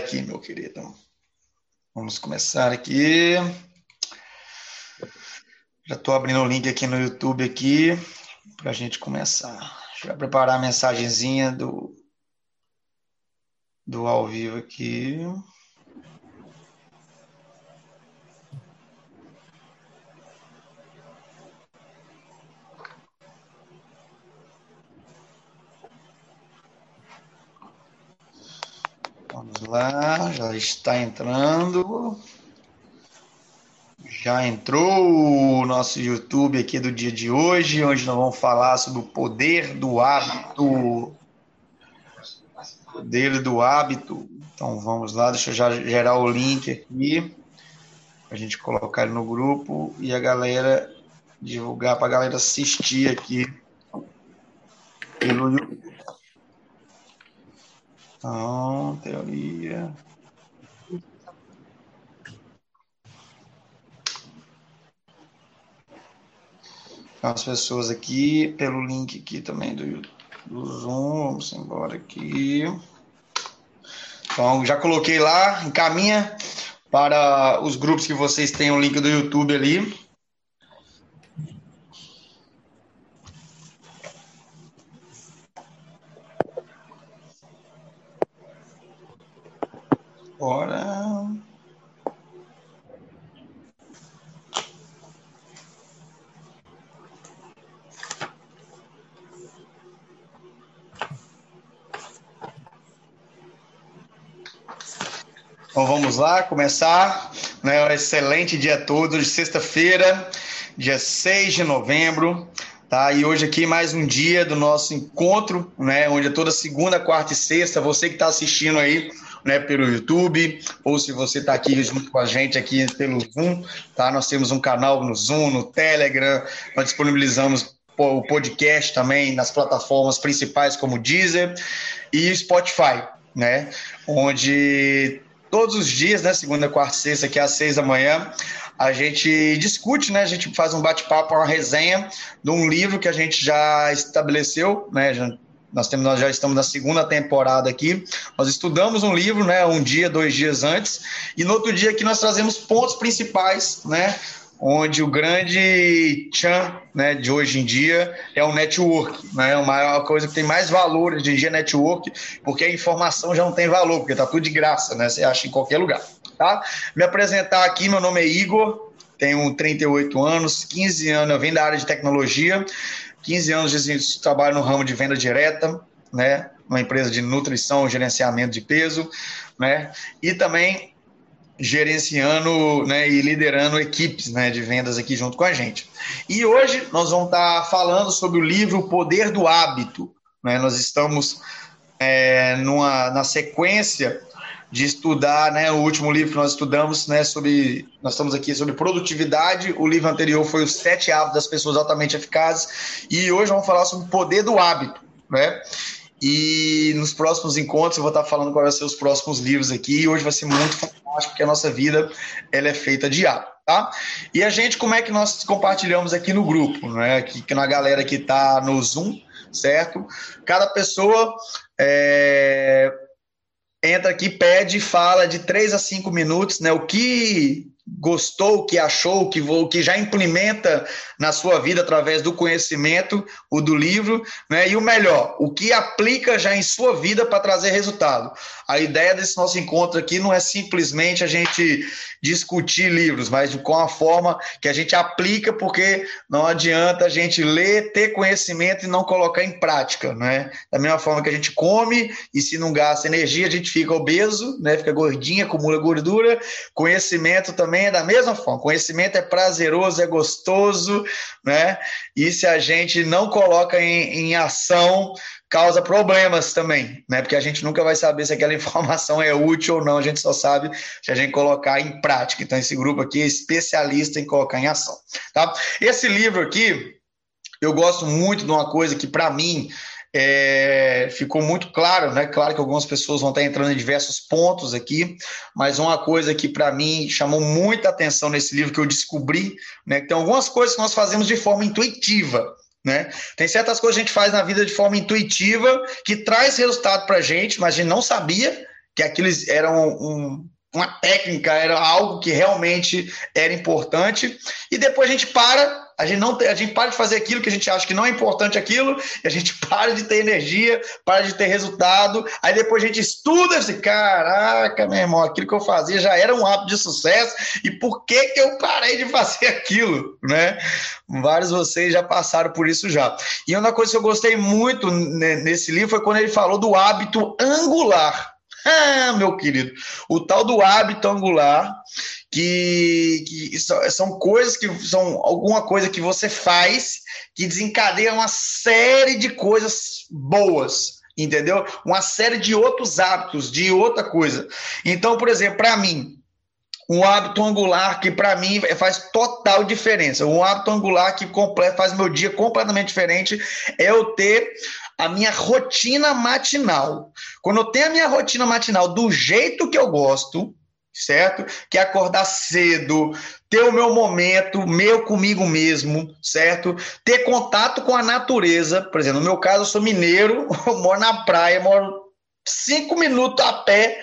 aqui, meu querido. Vamos começar aqui. Já estou abrindo o link aqui no YouTube aqui para a gente começar. Eu preparar a mensagenzinha do do ao vivo aqui. Vamos lá, já está entrando. Já entrou o nosso YouTube aqui do dia de hoje, onde nós vamos falar sobre o poder do hábito. Poder do hábito. Então vamos lá, deixa eu já gerar o link aqui, a gente colocar ele no grupo e a galera divulgar para a galera assistir aqui pelo YouTube. Então, teoria. As pessoas aqui, pelo link aqui também do, do Zoom, vamos embora aqui. Então, já coloquei lá, encaminha para os grupos que vocês têm o link do YouTube ali. Bora. Então vamos lá, começar. Né, um excelente dia todo, de sexta-feira, dia 6 de novembro. Tá? E hoje aqui mais um dia do nosso encontro, né? Onde é toda segunda, quarta e sexta. Você que está assistindo aí, né, pelo YouTube, ou se você está aqui junto com a gente aqui pelo Zoom, tá? Nós temos um canal no Zoom, no Telegram, nós disponibilizamos o podcast também nas plataformas principais como Deezer e Spotify, né? Onde todos os dias, né, segunda, quarta sexta, aqui às seis da manhã, a gente discute, né? A gente faz um bate-papo, uma resenha de um livro que a gente já estabeleceu, né? Nós, temos, nós já estamos na segunda temporada aqui. Nós estudamos um livro, né, um dia, dois dias antes, e no outro dia aqui nós trazemos pontos principais, né, onde o grande chan né, de hoje em dia é o network. Né, a maior coisa que tem mais valor hoje em dia é network, porque a informação já não tem valor, porque está tudo de graça, né, você acha em qualquer lugar. Tá? Me apresentar aqui, meu nome é Igor, tenho 38 anos, 15 anos, eu venho da área de tecnologia. 15 anos de trabalho no ramo de venda direta, né? Uma empresa de nutrição, gerenciamento de peso, né? E também gerenciando né, e liderando equipes né, de vendas aqui junto com a gente. E hoje nós vamos estar falando sobre o livro O Poder do Hábito. Né? Nós estamos é, numa, na sequência de estudar, né, o último livro que nós estudamos, né, sobre, nós estamos aqui sobre produtividade, o livro anterior foi os sete hábitos das pessoas altamente eficazes, e hoje vamos falar sobre o poder do hábito, né, e nos próximos encontros eu vou estar falando quais vão ser os próximos livros aqui, e hoje vai ser muito fantástico, porque a nossa vida, ela é feita de hábito, tá? E a gente, como é que nós compartilhamos aqui no grupo, né, aqui na galera que está no Zoom, certo? Cada pessoa é, entra aqui, pede, fala de três a cinco minutos, né? O que gostou, que achou, que, que já implementa na sua vida através do conhecimento, o do livro, né? E o melhor, o que aplica já em sua vida para trazer resultado. A ideia desse nosso encontro aqui não é simplesmente a gente discutir livros, mas com a forma que a gente aplica, porque não adianta a gente ler, ter conhecimento e não colocar em prática, né? Da mesma forma que a gente come e se não gasta energia, a gente fica obeso, né? Fica gordinho, acumula gordura. Conhecimento também é da mesma forma. Conhecimento é prazeroso, é gostoso, né? E se a gente não coloca em, em ação, causa problemas também, né? Porque a gente nunca vai saber se aquela informação é útil ou não, a gente só sabe se a gente colocar em prática. Então, esse grupo aqui é especialista em colocar em ação, tá? Esse livro aqui, eu gosto muito de uma coisa que, para mim, é, ficou muito claro, né? Claro que algumas pessoas vão estar entrando em diversos pontos aqui, mas uma coisa que para mim chamou muita atenção nesse livro que eu descobri, né? Que tem algumas coisas que nós fazemos de forma intuitiva, né? Tem certas coisas que a gente faz na vida de forma intuitiva que traz resultado para a gente, mas a gente não sabia que aquilo era um, um uma técnica, era algo que realmente era importante, e depois a gente para, a gente não a gente para de fazer aquilo que a gente acha que não é importante aquilo, e a gente para de ter energia, para de ter resultado, aí depois a gente estuda assim, caraca, meu irmão, aquilo que eu fazia já era um hábito de sucesso, e por que que eu parei de fazer aquilo, né? Vários de vocês já passaram por isso já. E uma coisa que eu gostei muito nesse livro foi quando ele falou do hábito angular. Ah, meu querido, o tal do hábito angular, que, que são coisas que são alguma coisa que você faz que desencadeia uma série de coisas boas, entendeu? Uma série de outros hábitos, de outra coisa. Então, por exemplo, para mim, um hábito angular que para mim faz total diferença. Um hábito angular que faz meu dia completamente diferente é eu ter a minha rotina matinal. Quando eu tenho a minha rotina matinal do jeito que eu gosto, certo? Que é acordar cedo, ter o meu momento, meu comigo mesmo, certo? Ter contato com a natureza. Por exemplo, no meu caso, eu sou mineiro, eu moro na praia, moro cinco minutos a pé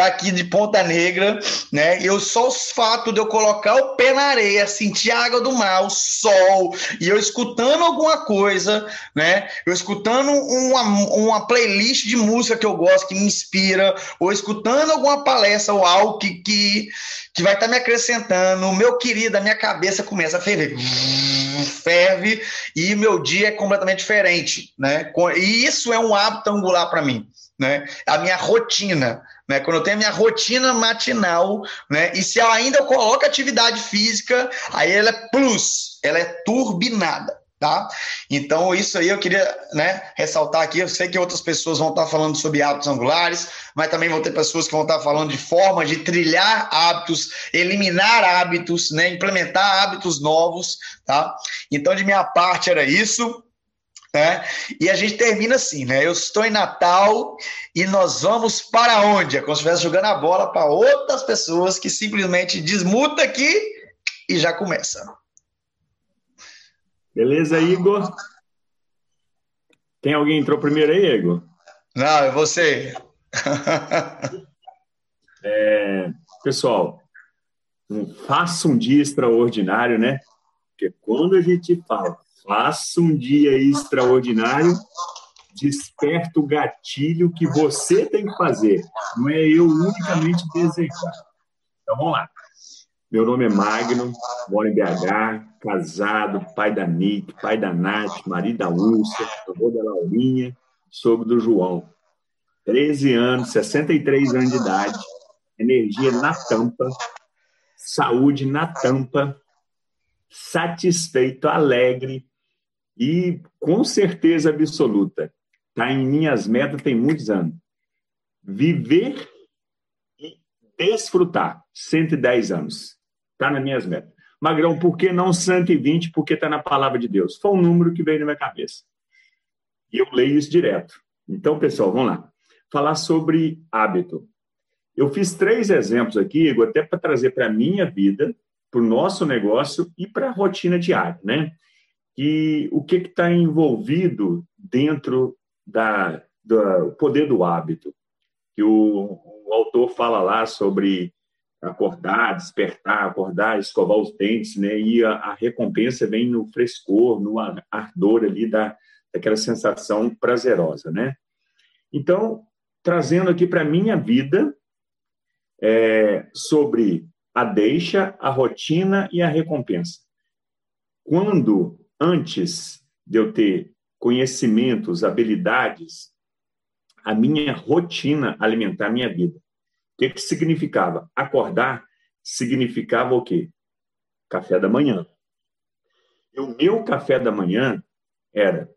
daqui de Ponta Negra, né? Eu só o fato de eu colocar o pé na areia, sentir a água do mar, o sol, e eu escutando alguma coisa, né? Eu escutando uma, uma playlist de música que eu gosto, que me inspira, ou escutando alguma palestra ou algo que, que, que vai estar tá me acrescentando, meu querido, a minha cabeça começa a ferver. Ferve e meu dia é completamente diferente, né? E isso é um hábito angular para mim, né? A minha rotina, né? Quando eu tenho a minha rotina matinal, né? E se eu ainda coloco atividade física, aí ela é plus, ela é turbinada, tá? Então, isso aí eu queria né, ressaltar aqui. Eu sei que outras pessoas vão estar falando sobre hábitos angulares, mas também vão ter pessoas que vão estar falando de forma de trilhar hábitos, eliminar hábitos, né, implementar hábitos novos, tá? Então, de minha parte, era isso. Né? E a gente termina assim, né? Eu estou em Natal e nós vamos para onde? É como se estivesse jogando a bola para outras pessoas que simplesmente desmuta aqui e já começa. Beleza, Igor? Tem alguém entrou primeiro aí, Igor? Não, é você. é, pessoal, faça um dia extraordinário, né? Porque quando a gente fala Faça um dia extraordinário, desperta o gatilho que você tem que fazer. Não é eu unicamente desejar. Então vamos lá. Meu nome é Magno, moro em BH, casado, pai da Nick, pai da Nath, marido da Lúcia, avô da Laurinha, sogro do João. 13 anos, 63 anos de idade, energia na tampa, saúde na tampa, satisfeito, alegre, e com certeza absoluta, está em minhas metas tem muitos anos. Viver e desfrutar, 110 anos. Está nas minhas metas. Magrão, por que não 120? Porque está na palavra de Deus. Foi um número que veio na minha cabeça. E eu leio isso direto. Então, pessoal, vamos lá. Falar sobre hábito. Eu fiz três exemplos aqui, Igor, até para trazer para a minha vida, para o nosso negócio e para a rotina diária, né? E o que está envolvido dentro da, do poder do hábito, que o, o, autor fala lá sobre acordar, despertar, acordar, escovar os dentes, né? E a, a recompensa vem no frescor, no ardor ali da, daquela sensação prazerosa, né? Então, trazendo aqui para minha vida é, sobre a deixa, a rotina e a recompensa. Quando antes de eu ter conhecimentos, habilidades, a minha rotina alimentar a minha vida. O que, que significava? Acordar significava o quê? Café da manhã. E o meu café da manhã era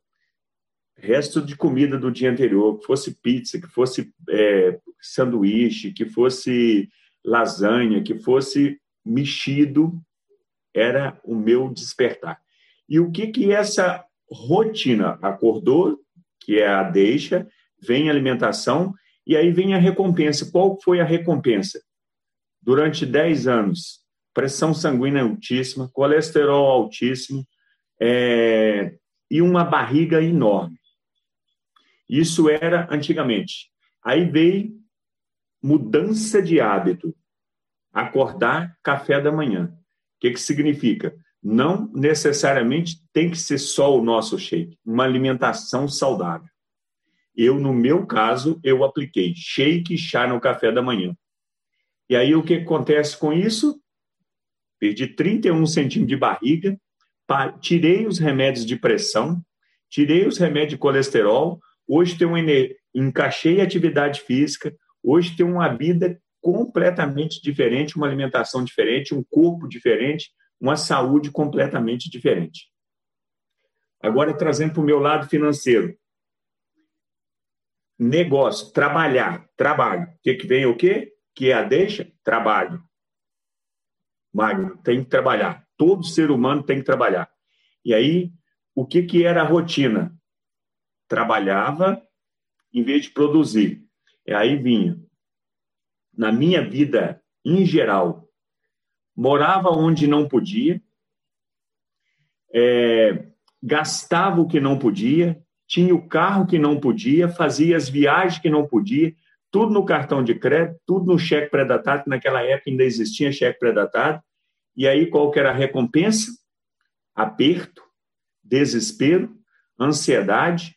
resto de comida do dia anterior, que fosse pizza, que fosse é, sanduíche, que fosse lasanha, que fosse mexido, era o meu despertar. E o que que essa rotina acordou, que é a deixa, vem a alimentação e aí vem a recompensa. Qual foi a recompensa? Durante 10 anos, pressão sanguínea altíssima, colesterol altíssimo é, e uma barriga enorme. Isso era antigamente. Aí veio mudança de hábito. Acordar café da manhã. O que, que significa? Não necessariamente tem que ser só o nosso shake, uma alimentação saudável. Eu, no meu caso, eu apliquei shake e chá no café da manhã. E aí, o que acontece com isso? Perdi 31 centímetros de barriga, tirei os remédios de pressão, tirei os remédios de colesterol, hoje tenho um, encaixei atividade física, hoje tenho uma vida completamente diferente, uma alimentação diferente, um corpo diferente, uma saúde completamente diferente. Agora, trazendo para o meu lado financeiro. Negócio, trabalhar, trabalho. O que, que vem o quê? Que é a deixa? Trabalho. Magno, tem que trabalhar. Todo ser humano tem que trabalhar. E aí, o que, que era a rotina? Trabalhava em vez de produzir. E aí vinha. Na minha vida, em geral, morava onde não podia, é, gastava o que não podia, tinha o carro que não podia, fazia as viagens que não podia, tudo no cartão de crédito, tudo no cheque pré-datado, que naquela época ainda existia cheque pré-datado. E aí qual que era a recompensa? Aperto, desespero, ansiedade,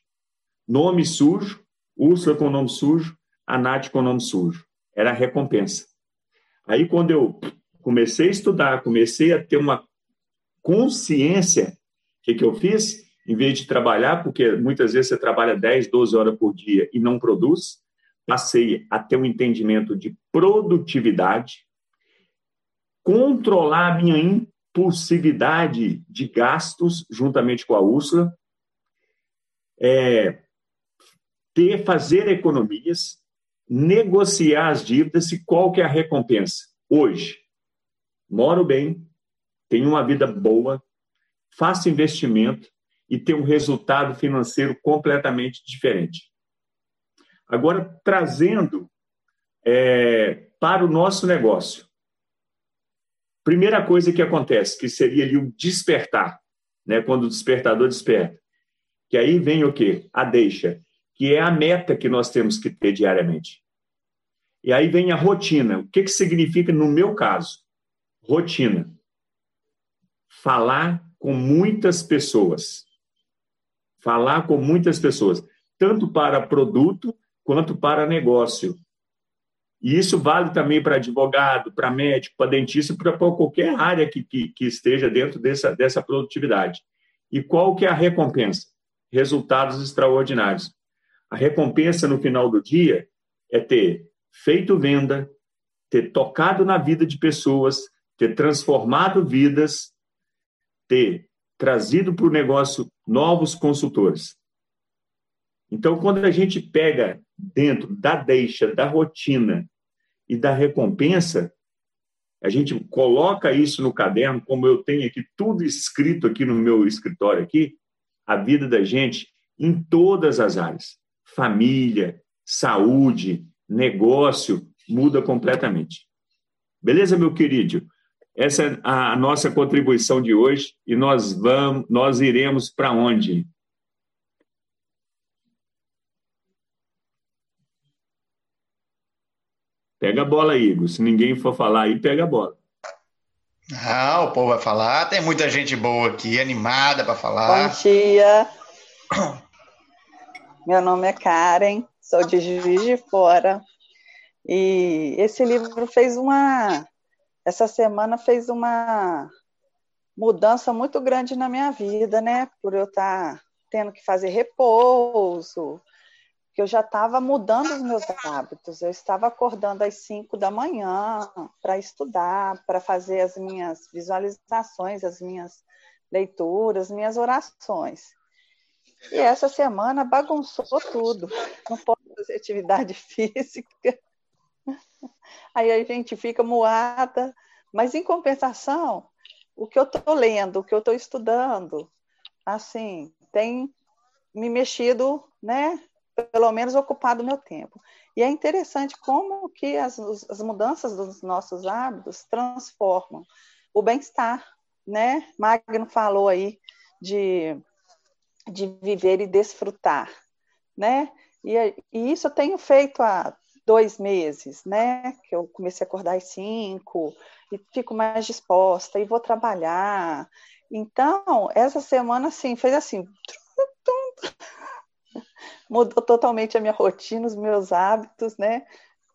nome sujo, Úrsula com nome sujo, a Nath com nome sujo. Era a recompensa. Aí quando eu comecei a estudar, comecei a ter uma consciência, o que, que eu fiz? Em vez de trabalhar, porque muitas vezes você trabalha 10, 12 horas por dia e não produz, passei a ter um entendimento de produtividade, controlar a minha impulsividade de gastos juntamente com a Úrsula, é, ter, fazer economias, negociar as dívidas e qual que é a recompensa? Hoje, moro bem, tenho uma vida boa, faço investimento e tenho um resultado financeiro completamente diferente. Agora, trazendo é, para o nosso negócio. Primeira coisa que acontece, que seria ali o despertar, né? quando o despertador desperta. Que aí vem o quê? A deixa, que é a meta que nós temos que ter diariamente. E aí vem a rotina. O que, que significa, no meu caso, rotina? Falar com muitas pessoas. Falar com muitas pessoas, tanto para produto quanto para negócio. E isso vale também para advogado, para médico, para dentista, para qualquer área que, que, que, esteja dentro dessa, dessa produtividade. E qual que é a recompensa? Resultados extraordinários. A recompensa no final do dia é ter feito venda, ter tocado na vida de pessoas, ter transformado vidas, ter trazido para o negócio novos consultores. Então, quando a gente pega dentro da deixa, da rotina e da recompensa, a gente coloca isso no caderno, como eu tenho aqui tudo escrito aqui no meu escritório aqui, a vida da gente em todas as áreas, família, saúde, negócio, muda completamente. Beleza, meu querido? Essa é a nossa contribuição de hoje e nós vamos, nós iremos para onde? Pega a bola, Igor. Se ninguém for falar aí, pega a bola. Ah, o povo vai falar. Tem muita gente boa aqui, animada para falar. Bom dia. Meu nome é Karen, sou de Juiz de Fora. E esse livro fez uma. Essa semana fez uma mudança muito grande na minha vida, né? Por eu estar tendo que fazer repouso, que eu já estava mudando os meus hábitos. Eu estava acordando às 5 da manhã para estudar, para fazer as minhas visualizações, as minhas leituras, minhas orações. E essa semana bagunçou tudo. Não posso fazer atividade física. Aí a gente fica moada. Mas, em compensação, o que eu estou lendo, o que eu estou estudando, assim, tem me mexido, né? pelo menos ocupado o meu tempo. E é interessante como que as, as mudanças dos nossos hábitos transformam o bem-estar, né? Magno falou aí de, de viver e desfrutar, né? E, e isso eu tenho feito há dois meses, né? Que eu comecei a acordar às cinco e fico mais disposta e vou trabalhar. Então, essa semana, assim, fez assim. Mudou totalmente a minha rotina, os meus hábitos, né?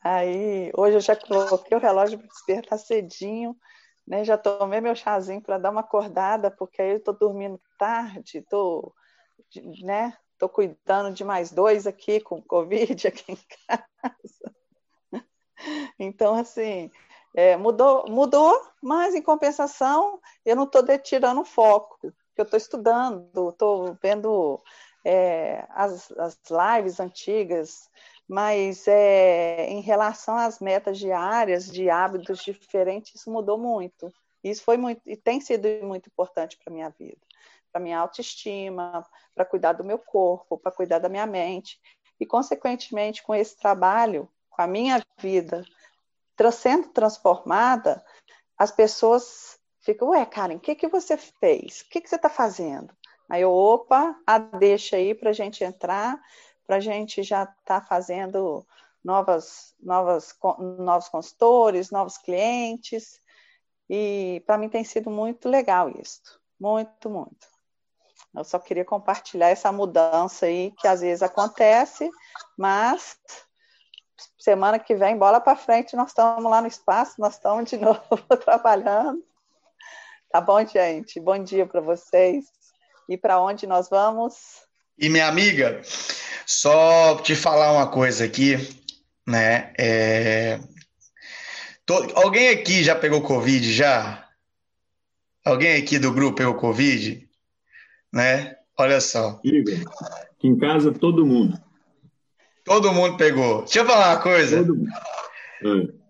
Aí, hoje eu já coloquei o relógio para despertar cedinho, né? Já tomei meu chazinho para dar uma acordada, porque aí eu estou dormindo tarde, estou, né? Estou cuidando de mais dois aqui com Covid aqui em casa. Então, assim, é, mudou, mudou, mas em compensação, eu não estou tirando foco, eu estou estudando, estou vendo é, as, as lives antigas, mas é, em relação às metas diárias, de hábitos diferentes, isso mudou muito. Isso foi muito e tem sido muito importante para minha vida para minha autoestima, para cuidar do meu corpo, para cuidar da minha mente. E, consequentemente, com esse trabalho, com a minha vida sendo transformada, as pessoas ficam, ué, Karen, o que, que você fez? O que, que você está fazendo? Aí eu, opa, a deixa aí para a gente entrar, para a gente já estar tá fazendo novas, novas, novos consultores, novos clientes. E para mim tem sido muito legal isso. Muito, muito. Eu só queria compartilhar essa mudança aí que às vezes acontece, mas semana que vem, bola para frente, nós estamos lá no espaço, nós estamos de novo trabalhando. Tá bom, gente? Bom dia para vocês. E para onde nós vamos? E minha amiga, só te falar uma coisa aqui, né? É... Alguém aqui já pegou Covid já? Alguém aqui do grupo pegou Covid? Né? Olha só. Igor, aqui em casa todo mundo. Todo mundo pegou. Deixa eu falar uma coisa. Todo mundo. É.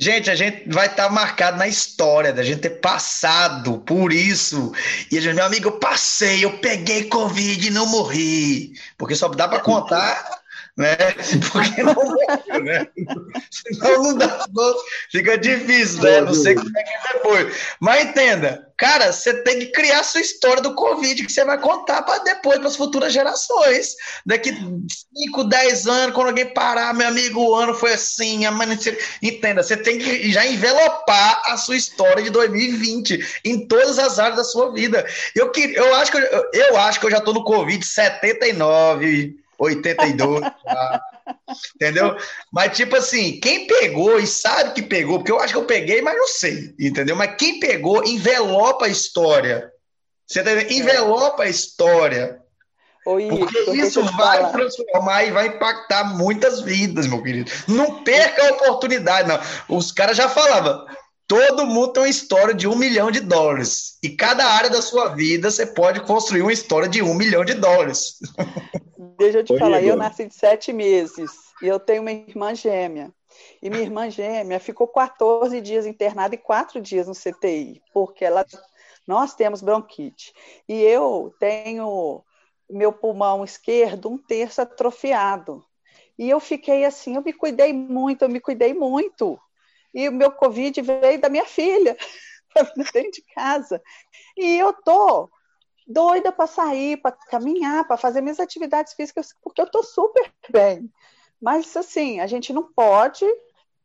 Gente, a gente vai estar tá marcado na história da gente ter passado por isso. E a gente, meu amigo, eu passei, eu peguei Covid e não morri. Porque só dá para contar né? Porque não né? Senão não dá, fica difícil, né? Não sei como é que é depois. Mas entenda, cara, você tem que criar sua história do Covid que você vai contar para depois, para as futuras gerações. Daqui 5, 10 anos, quando alguém parar, meu amigo, o ano foi assim, a mãe... entenda, você tem que já envelopar a sua história de 2020 em todas as áreas da sua vida. Eu, que, eu, acho, que eu, eu acho que eu já estou no Covid 79 82, já, entendeu? Mas, tipo assim, quem pegou e sabe que pegou, porque eu acho que eu peguei, mas não sei, entendeu? Mas quem pegou, envelopa a história. Você tá Envelopa a história. porque isso vai falar. transformar e vai impactar muitas vidas, meu querido. Não perca a oportunidade, não. Os caras já falavam. Todo mundo tem uma história de um milhão de dólares. E cada área da sua vida você pode construir uma história de um milhão de dólares. Deixa eu te Oi, falar, Igor. eu nasci de sete meses e eu tenho uma irmã gêmea. E minha irmã gêmea ficou 14 dias internada e quatro dias no CTI, porque ela, nós temos bronquite. E eu tenho meu pulmão esquerdo um terço atrofiado. E eu fiquei assim, eu me cuidei muito, eu me cuidei muito. E o meu Covid veio da minha filha, dentro de casa. E eu tô doida para sair, para caminhar, para fazer minhas atividades físicas, porque eu estou super bem. Mas, assim, a gente não pode,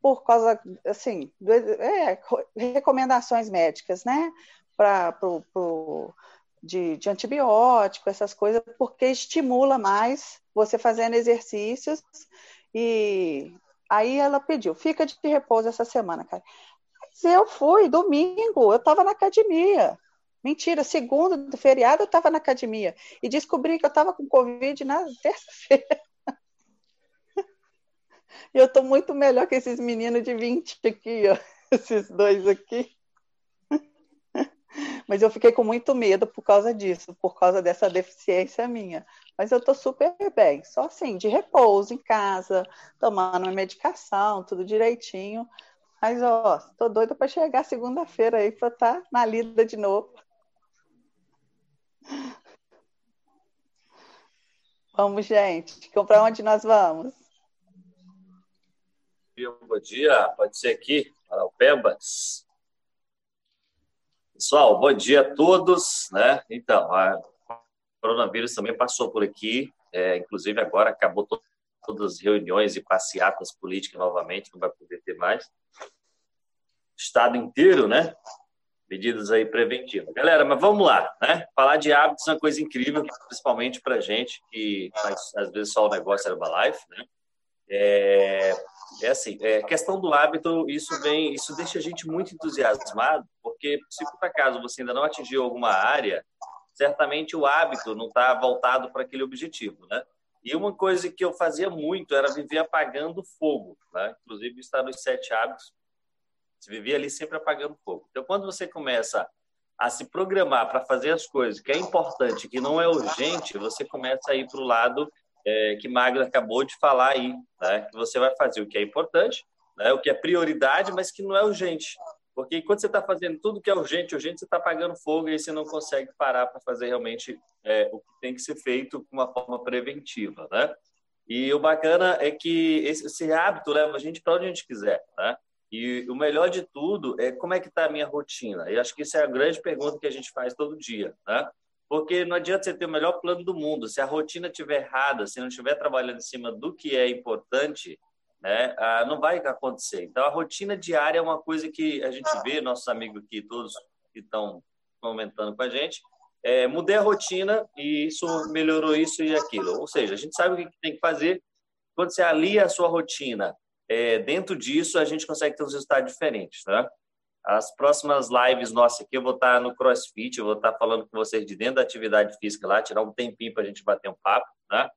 por causa, assim, é, recomendações médicas, né? Pra, pro, pro, de, de antibiótico, essas coisas, porque estimula mais você fazendo exercícios. E aí ela pediu, fica de repouso essa semana, cara. Mas eu fui, domingo, eu estava na academia. Mentira, segundo do feriado eu estava na academia e descobri que eu estava com Covid na terça-feira. E eu estou muito melhor que esses meninos de 20 aqui, ó, esses dois aqui. Mas eu fiquei com muito medo por causa disso, por causa dessa deficiência minha. Mas eu estou super bem, só assim, de repouso em casa, tomando uma medicação, tudo direitinho. Mas, ó, estou doida para chegar segunda-feira aí para estar tá na lida de novo. Vamos, gente. Para onde nós vamos? Bom dia, pode ser aqui, para o Pembas. Pessoal, bom dia a todos. Né? Então, o coronavírus também passou por aqui, é, inclusive agora acabou todas as reuniões e passeatas políticas novamente, não vai poder ter mais. Estado inteiro, né? Medidas aí preventivas. Galera, mas vamos lá, né? Falar de hábitos é uma coisa incrível, principalmente para gente que faz, às vezes, só o negócio Herbalife, né? É, é assim, é, questão do hábito, isso vem, isso deixa a gente muito entusiasmado, porque se por acaso você ainda não atingiu alguma área, certamente o hábito não está voltado para aquele objetivo, né? E uma coisa que eu fazia muito era viver apagando fogo, né? Inclusive está nos sete hábitos, você vivia ali sempre apagando fogo. Então, quando você começa a se programar para fazer as coisas que é importante, que não é urgente, você começa a ir para o lado é, que Magda acabou de falar aí, né? que você vai fazer o que é importante, né? o que é prioridade, mas que não é urgente. Porque quando você está fazendo tudo que é urgente, urgente, você está apagando fogo e aí você não consegue parar para fazer realmente é, o que tem que ser feito com uma forma preventiva, né? E o bacana é que esse, esse hábito leva a gente para onde a gente quiser, né? E o melhor de tudo é como é que está a minha rotina. E acho que isso é a grande pergunta que a gente faz todo dia, né? Porque não adianta você ter o melhor plano do mundo. Se a rotina estiver errada, se não estiver trabalhando em cima do que é importante, né, ah, não vai acontecer. Então, a rotina diária é uma coisa que a gente vê, nossos amigos aqui, todos que estão comentando com a gente, é, mudei a rotina e isso melhorou isso e aquilo. Ou seja, a gente sabe o que tem que fazer. Quando você alia a sua rotina, é, dentro disso a gente consegue ter uns resultados diferentes, tá? As próximas lives nossas aqui, eu vou estar no CrossFit, eu vou estar falando com vocês de dentro da atividade física lá, tirar um tempinho para a gente bater um papo, né?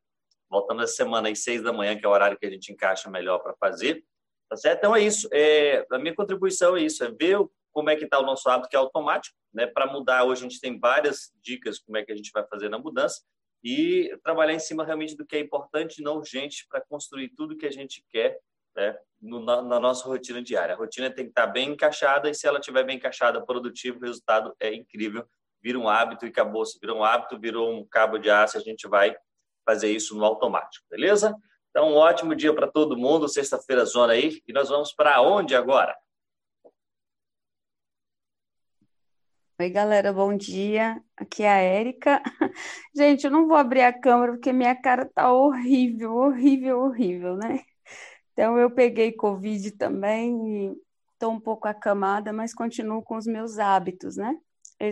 Voltando essa semana às seis da manhã, que é o horário que a gente encaixa melhor para fazer, tá certo? Então é isso. É, a minha contribuição é isso, é ver como é que está o nosso hábito, que é automático, né? Para mudar, hoje a gente tem várias dicas como é que a gente vai fazer na mudança e trabalhar em cima realmente do que é importante e não urgente para construir tudo que a gente quer né, no, na, na, nossa rotina diária. A rotina tem que estar bem encaixada e se ela estiver bem encaixada, produtivo, o resultado é incrível. Vira um hábito e acabou. Se virou um hábito, virou um cabo de aço, a gente vai fazer isso no automático, beleza? Então, um ótimo dia para todo mundo, sexta-feira zona aí, e nós vamos para onde agora? Oi, galera, bom dia. Aqui é a Érica. Gente, eu não vou abrir a câmera porque minha cara tá horrível, horrível, horrível, né? Então, eu peguei Covid também e estou um pouco acamada, mas continuo com os meus hábitos, né?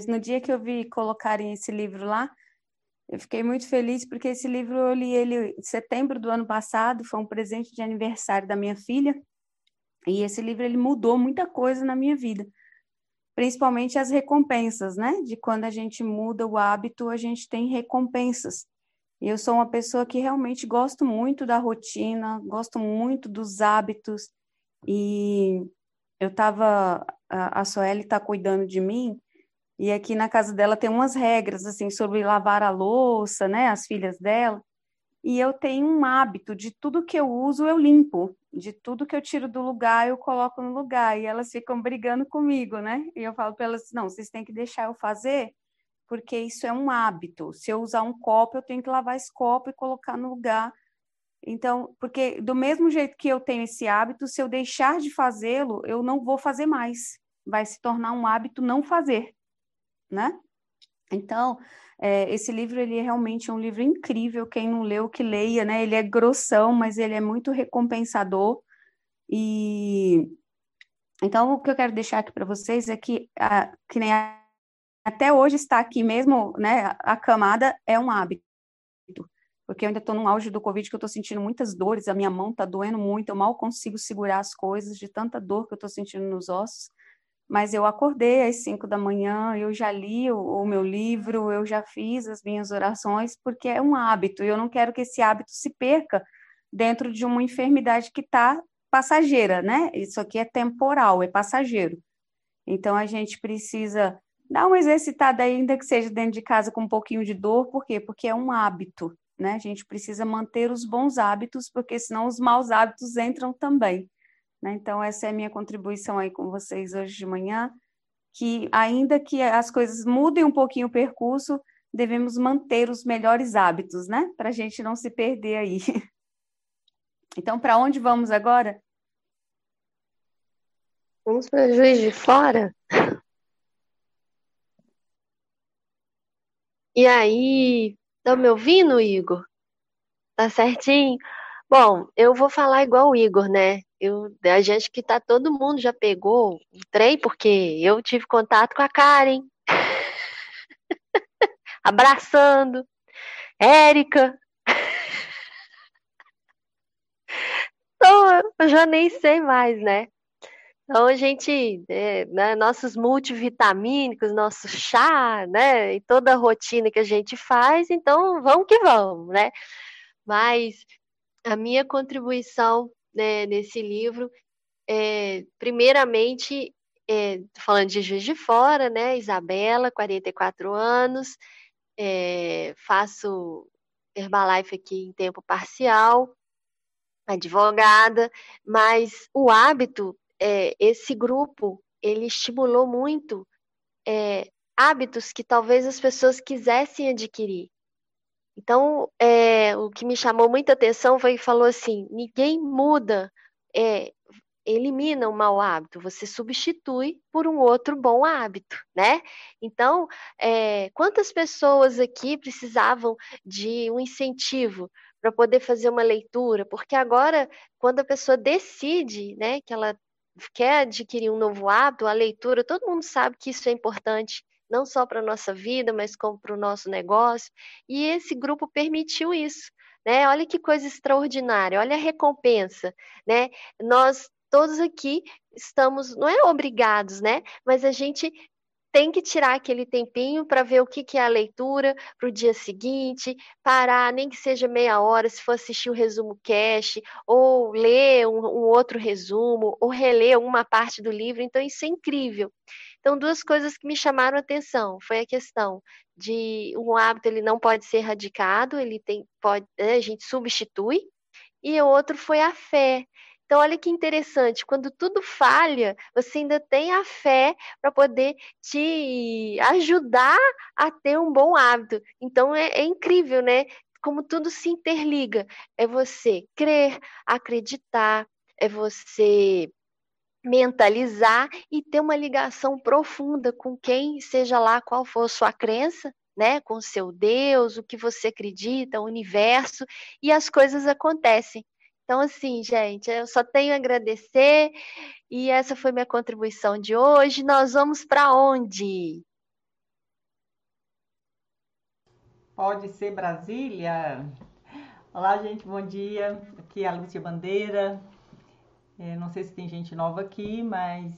no dia que eu vi colocarem esse livro lá, eu fiquei muito feliz porque esse livro eu li ele em setembro do ano passado, foi um presente de aniversário da minha filha, e esse livro ele mudou muita coisa na minha vida, principalmente as recompensas, né? De quando a gente muda o hábito, a gente tem recompensas. Eu sou uma pessoa que realmente gosto muito da rotina, gosto muito dos hábitos. E eu estava, a, a Soeli está cuidando de mim, e aqui na casa dela tem umas regras, assim, sobre lavar a louça, né, as filhas dela. E eu tenho um hábito de tudo que eu uso, eu limpo. De tudo que eu tiro do lugar, eu coloco no lugar. E elas ficam brigando comigo, né? E eu falo para elas: não, vocês têm que deixar eu fazer, porque isso é um hábito. Se eu usar um copo, eu tenho que lavar esse copo e colocar no lugar. Então, porque do mesmo jeito que eu tenho esse hábito, se eu deixar de fazê-lo, eu não vou fazer mais. Vai se tornar um hábito não fazer, né? Então, é, esse livro ele é realmente um livro incrível. Quem não leu, que leia, né? Ele é grossão, mas ele é muito recompensador. E então o que eu quero deixar aqui para vocês é que, a, que nem a até hoje estar aqui mesmo, né, acamada é um hábito. Porque eu ainda estou no auge do Covid, que eu estou sentindo muitas dores, a minha mão está doendo muito, eu mal consigo segurar as coisas de tanta dor que eu estou sentindo nos ossos. Mas eu acordei às cinco da manhã, eu já li o, o meu livro, eu já fiz as minhas orações, porque é um hábito, e eu não quero que esse hábito se perca dentro de uma enfermidade que está passageira, né? Isso aqui é temporal, é passageiro. Então a gente precisa Dá uma exercitada ainda que seja dentro de casa com um pouquinho de dor, por quê? Porque é um hábito, né? A gente precisa manter os bons hábitos, porque senão os maus hábitos entram também. Né? Então, essa é a minha contribuição aí com vocês hoje de manhã, que ainda que as coisas mudem um pouquinho o percurso, devemos manter os melhores hábitos, né? Para a gente não se perder aí. Então, para onde vamos agora? Vamos para Juiz de Fora? E aí, tá me ouvindo, Igor? Tá certinho? Bom, eu vou falar igual o Igor, né? Eu, a gente que tá, todo mundo já pegou o trem, porque eu tive contato com a Karen, abraçando, Érica. Então, eu já nem sei mais, né? Então, a gente, é, né, nossos multivitamínicos, nosso chá, né, e toda a rotina que a gente faz, então vamos que vamos, né? Mas a minha contribuição né, nesse livro é, primeiramente, é, falando de Juiz de Fora, né, Isabela, 44 anos, é, faço Herbalife aqui em tempo parcial, advogada, mas o hábito é, esse grupo ele estimulou muito é, hábitos que talvez as pessoas quisessem adquirir. Então, é, o que me chamou muita atenção foi que falou assim: ninguém muda, é, elimina um mau hábito, você substitui por um outro bom hábito, né? Então, é, quantas pessoas aqui precisavam de um incentivo para poder fazer uma leitura? Porque agora, quando a pessoa decide, né, que ela quer adquirir um novo hábito, a leitura, todo mundo sabe que isso é importante, não só para a nossa vida, mas como para o nosso negócio. E esse grupo permitiu isso. Né? Olha que coisa extraordinária, olha a recompensa, né? Nós todos aqui estamos, não é obrigados, né? Mas a gente tem que tirar aquele tempinho para ver o que, que é a leitura para o dia seguinte, parar, nem que seja meia hora, se for assistir o resumo cash, ou ler um, um outro resumo, ou reler uma parte do livro. Então, isso é incrível. Então, duas coisas que me chamaram a atenção foi a questão de um hábito ele não pode ser erradicado, ele tem pode né, a gente substitui, e o outro foi a fé. Então, olha que interessante, quando tudo falha, você ainda tem a fé para poder te ajudar a ter um bom hábito. Então, é, é incrível, né? Como tudo se interliga. É você crer, acreditar, é você mentalizar e ter uma ligação profunda com quem, seja lá qual for sua crença, né, com seu Deus, o que você acredita, o universo, e as coisas acontecem. Então, assim, gente, eu só tenho a agradecer e essa foi minha contribuição de hoje. Nós vamos para onde? Pode ser Brasília? Olá, gente, bom dia. Aqui é a Lúcia Bandeira. É, não sei se tem gente nova aqui, mas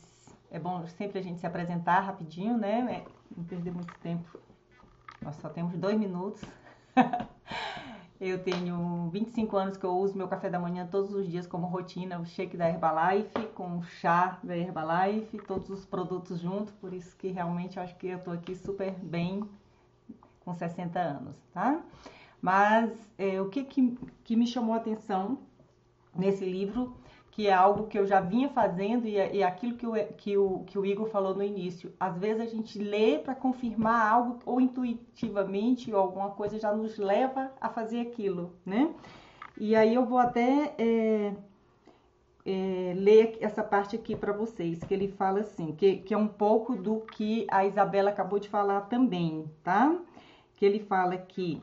é bom sempre a gente se apresentar rapidinho, né? É, não perder muito tempo. Nós só temos dois minutos. Eu tenho 25 anos que eu uso meu café da manhã todos os dias como rotina, o shake da Herbalife, com o chá da Herbalife, todos os produtos juntos, por isso que realmente acho que eu tô aqui super bem com 60 anos, tá? Mas é, o que, que, que me chamou a atenção nesse livro que é algo que eu já vinha fazendo e, é, e é aquilo que o, que, o, que o Igor falou no início. Às vezes a gente lê para confirmar algo ou intuitivamente ou alguma coisa já nos leva a fazer aquilo, né? E aí eu vou até é, é, ler essa parte aqui para vocês, que ele fala assim, que, que é um pouco do que a Isabela acabou de falar também, tá? Que ele fala que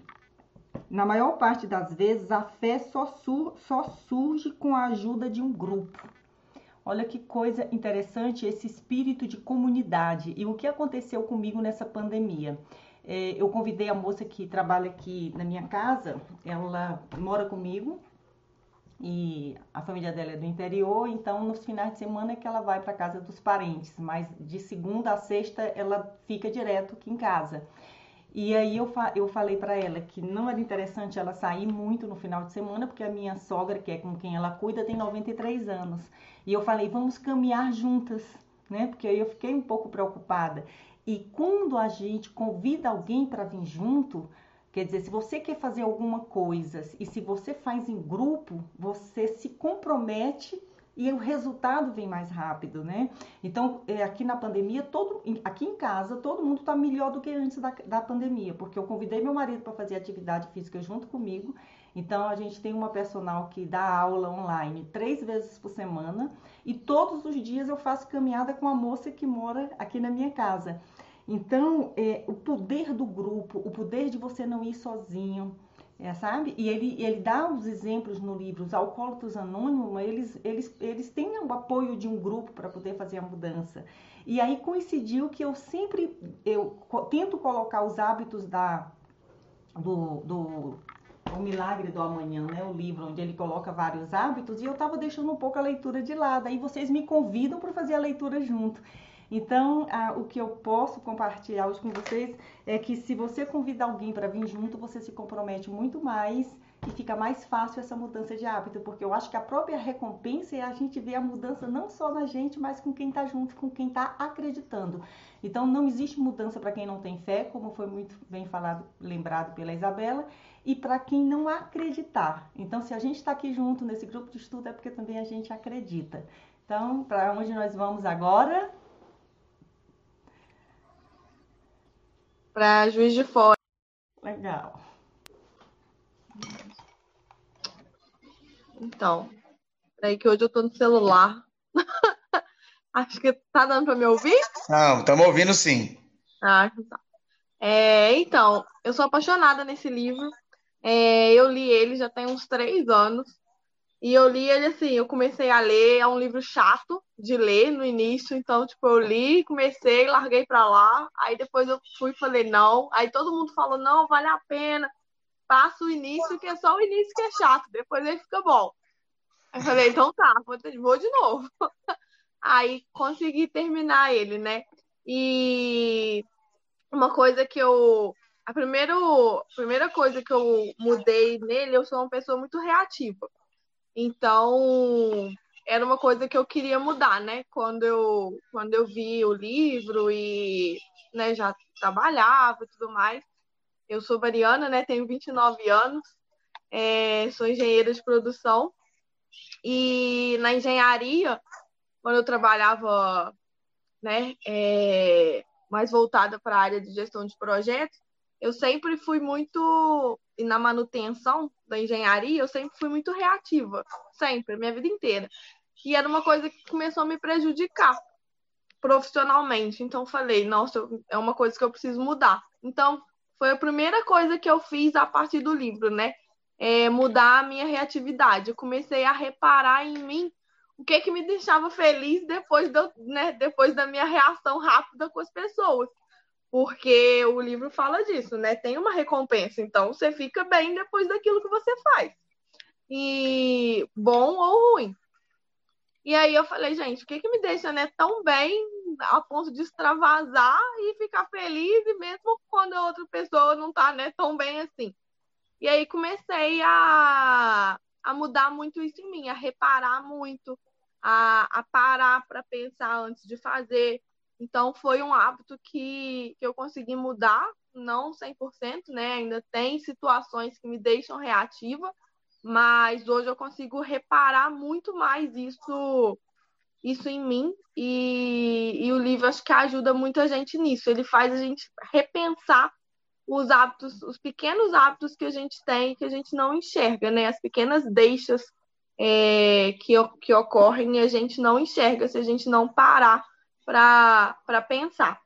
na maior parte das vezes, a fé só, sur só surge com a ajuda de um grupo. Olha que coisa interessante esse espírito de comunidade. E o que aconteceu comigo nessa pandemia? É, eu convidei a moça que trabalha aqui na minha casa, ela mora comigo e a família dela é do interior, então nos finais de semana é que ela vai para casa dos parentes, mas de segunda a sexta ela fica direto aqui em casa. E aí eu, fa eu falei para ela que não era interessante ela sair muito no final de semana, porque a minha sogra, que é com quem ela cuida, tem 93 anos. E eu falei, vamos caminhar juntas, né? Porque aí eu fiquei um pouco preocupada. E quando a gente convida alguém para vir junto, quer dizer, se você quer fazer alguma coisa e se você faz em grupo, você se compromete e o resultado vem mais rápido, né? Então, é, aqui na pandemia, todo, aqui em casa, todo mundo está melhor do que antes da, da pandemia, porque eu convidei meu marido para fazer atividade física junto comigo. Então, a gente tem uma personal que dá aula online três vezes por semana e todos os dias eu faço caminhada com a moça que mora aqui na minha casa. Então, é, o poder do grupo, o poder de você não ir sozinho, é, sabe? E ele, ele dá os exemplos no livro, os alcoólatras anônimos, eles, eles, eles têm o apoio de um grupo para poder fazer a mudança. E aí coincidiu que eu sempre, eu tento colocar os hábitos da, do, do o Milagre do Amanhã, né? O livro onde ele coloca vários hábitos e eu estava deixando um pouco a leitura de lado. Aí vocês me convidam para fazer a leitura junto. Então, o que eu posso compartilhar hoje com vocês é que se você convidar alguém para vir junto, você se compromete muito mais e fica mais fácil essa mudança de hábito, porque eu acho que a própria recompensa é a gente ver a mudança não só na gente, mas com quem está junto, com quem está acreditando. Então, não existe mudança para quem não tem fé, como foi muito bem falado, lembrado pela Isabela, e para quem não acreditar. Então, se a gente está aqui junto nesse grupo de estudo, é porque também a gente acredita. Então, para onde nós vamos agora? Para Juiz de Fora. Legal. Então, peraí que hoje eu tô no celular. Acho que tá dando para me ouvir? Não, estamos ouvindo sim. Ah, tá. É, então, eu sou apaixonada nesse livro. É, eu li ele já tem uns três anos. E eu li ele assim, eu comecei a ler, é um livro chato de ler no início, então, tipo, eu li, comecei, larguei pra lá, aí depois eu fui e falei não, aí todo mundo falou, não, vale a pena, passa o início, que é só o início que é chato, depois aí fica bom. Eu falei, então tá, vou, de novo. Aí consegui terminar ele, né? E uma coisa que eu. A primeiro, primeira coisa que eu mudei nele, eu sou uma pessoa muito reativa. Então, era uma coisa que eu queria mudar, né? Quando eu, quando eu vi o livro e né, já trabalhava e tudo mais. Eu sou Mariana, né? Tenho 29 anos, é, sou engenheira de produção. E na engenharia, quando eu trabalhava né, é, mais voltada para a área de gestão de projetos, eu sempre fui muito, e na manutenção da engenharia, eu sempre fui muito reativa, sempre, minha vida inteira. E era uma coisa que começou a me prejudicar profissionalmente. Então, falei, nossa, é uma coisa que eu preciso mudar. Então, foi a primeira coisa que eu fiz a partir do livro, né? É mudar a minha reatividade. Eu comecei a reparar em mim o que que me deixava feliz depois, do, né, depois da minha reação rápida com as pessoas porque o livro fala disso, né? Tem uma recompensa, então você fica bem depois daquilo que você faz. E bom ou ruim. E aí eu falei, gente, o que, que me deixa né, tão bem a ponto de extravasar e ficar feliz, mesmo quando a outra pessoa não tá né, tão bem assim. E aí comecei a, a mudar muito isso em mim, a reparar muito, a, a parar para pensar antes de fazer, então, foi um hábito que, que eu consegui mudar, não 100%, né? Ainda tem situações que me deixam reativa, mas hoje eu consigo reparar muito mais isso isso em mim e, e o livro acho que ajuda muita gente nisso. Ele faz a gente repensar os hábitos, os pequenos hábitos que a gente tem que a gente não enxerga, né? As pequenas deixas é, que, que ocorrem e a gente não enxerga se a gente não parar para pensar.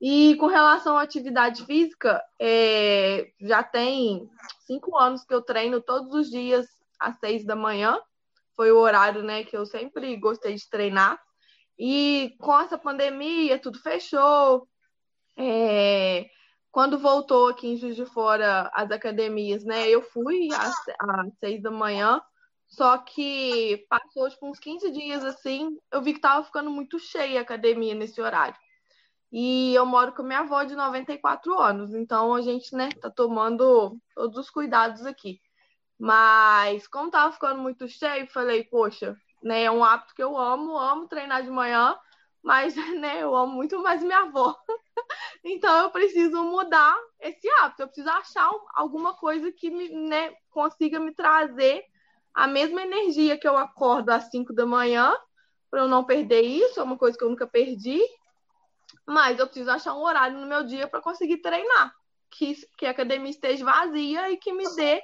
E com relação à atividade física, é, já tem cinco anos que eu treino todos os dias às seis da manhã. Foi o horário né, que eu sempre gostei de treinar. E com essa pandemia, tudo fechou. É, quando voltou aqui em Juiz de Fora as academias, né? Eu fui às, às seis da manhã só que passou tipo, uns 15 dias assim, eu vi que tava ficando muito cheia a academia nesse horário. E eu moro com minha avó de 94 anos, então a gente, né, tá tomando todos os cuidados aqui. Mas como tava ficando muito cheio, falei, poxa, né, é um hábito que eu amo, amo treinar de manhã, mas né, eu amo muito mais minha avó. então eu preciso mudar esse hábito, eu preciso achar alguma coisa que me, né, consiga me trazer a mesma energia que eu acordo às 5 da manhã, para eu não perder isso, é uma coisa que eu nunca perdi. Mas eu preciso achar um horário no meu dia para conseguir treinar, que, que a academia esteja vazia e que me dê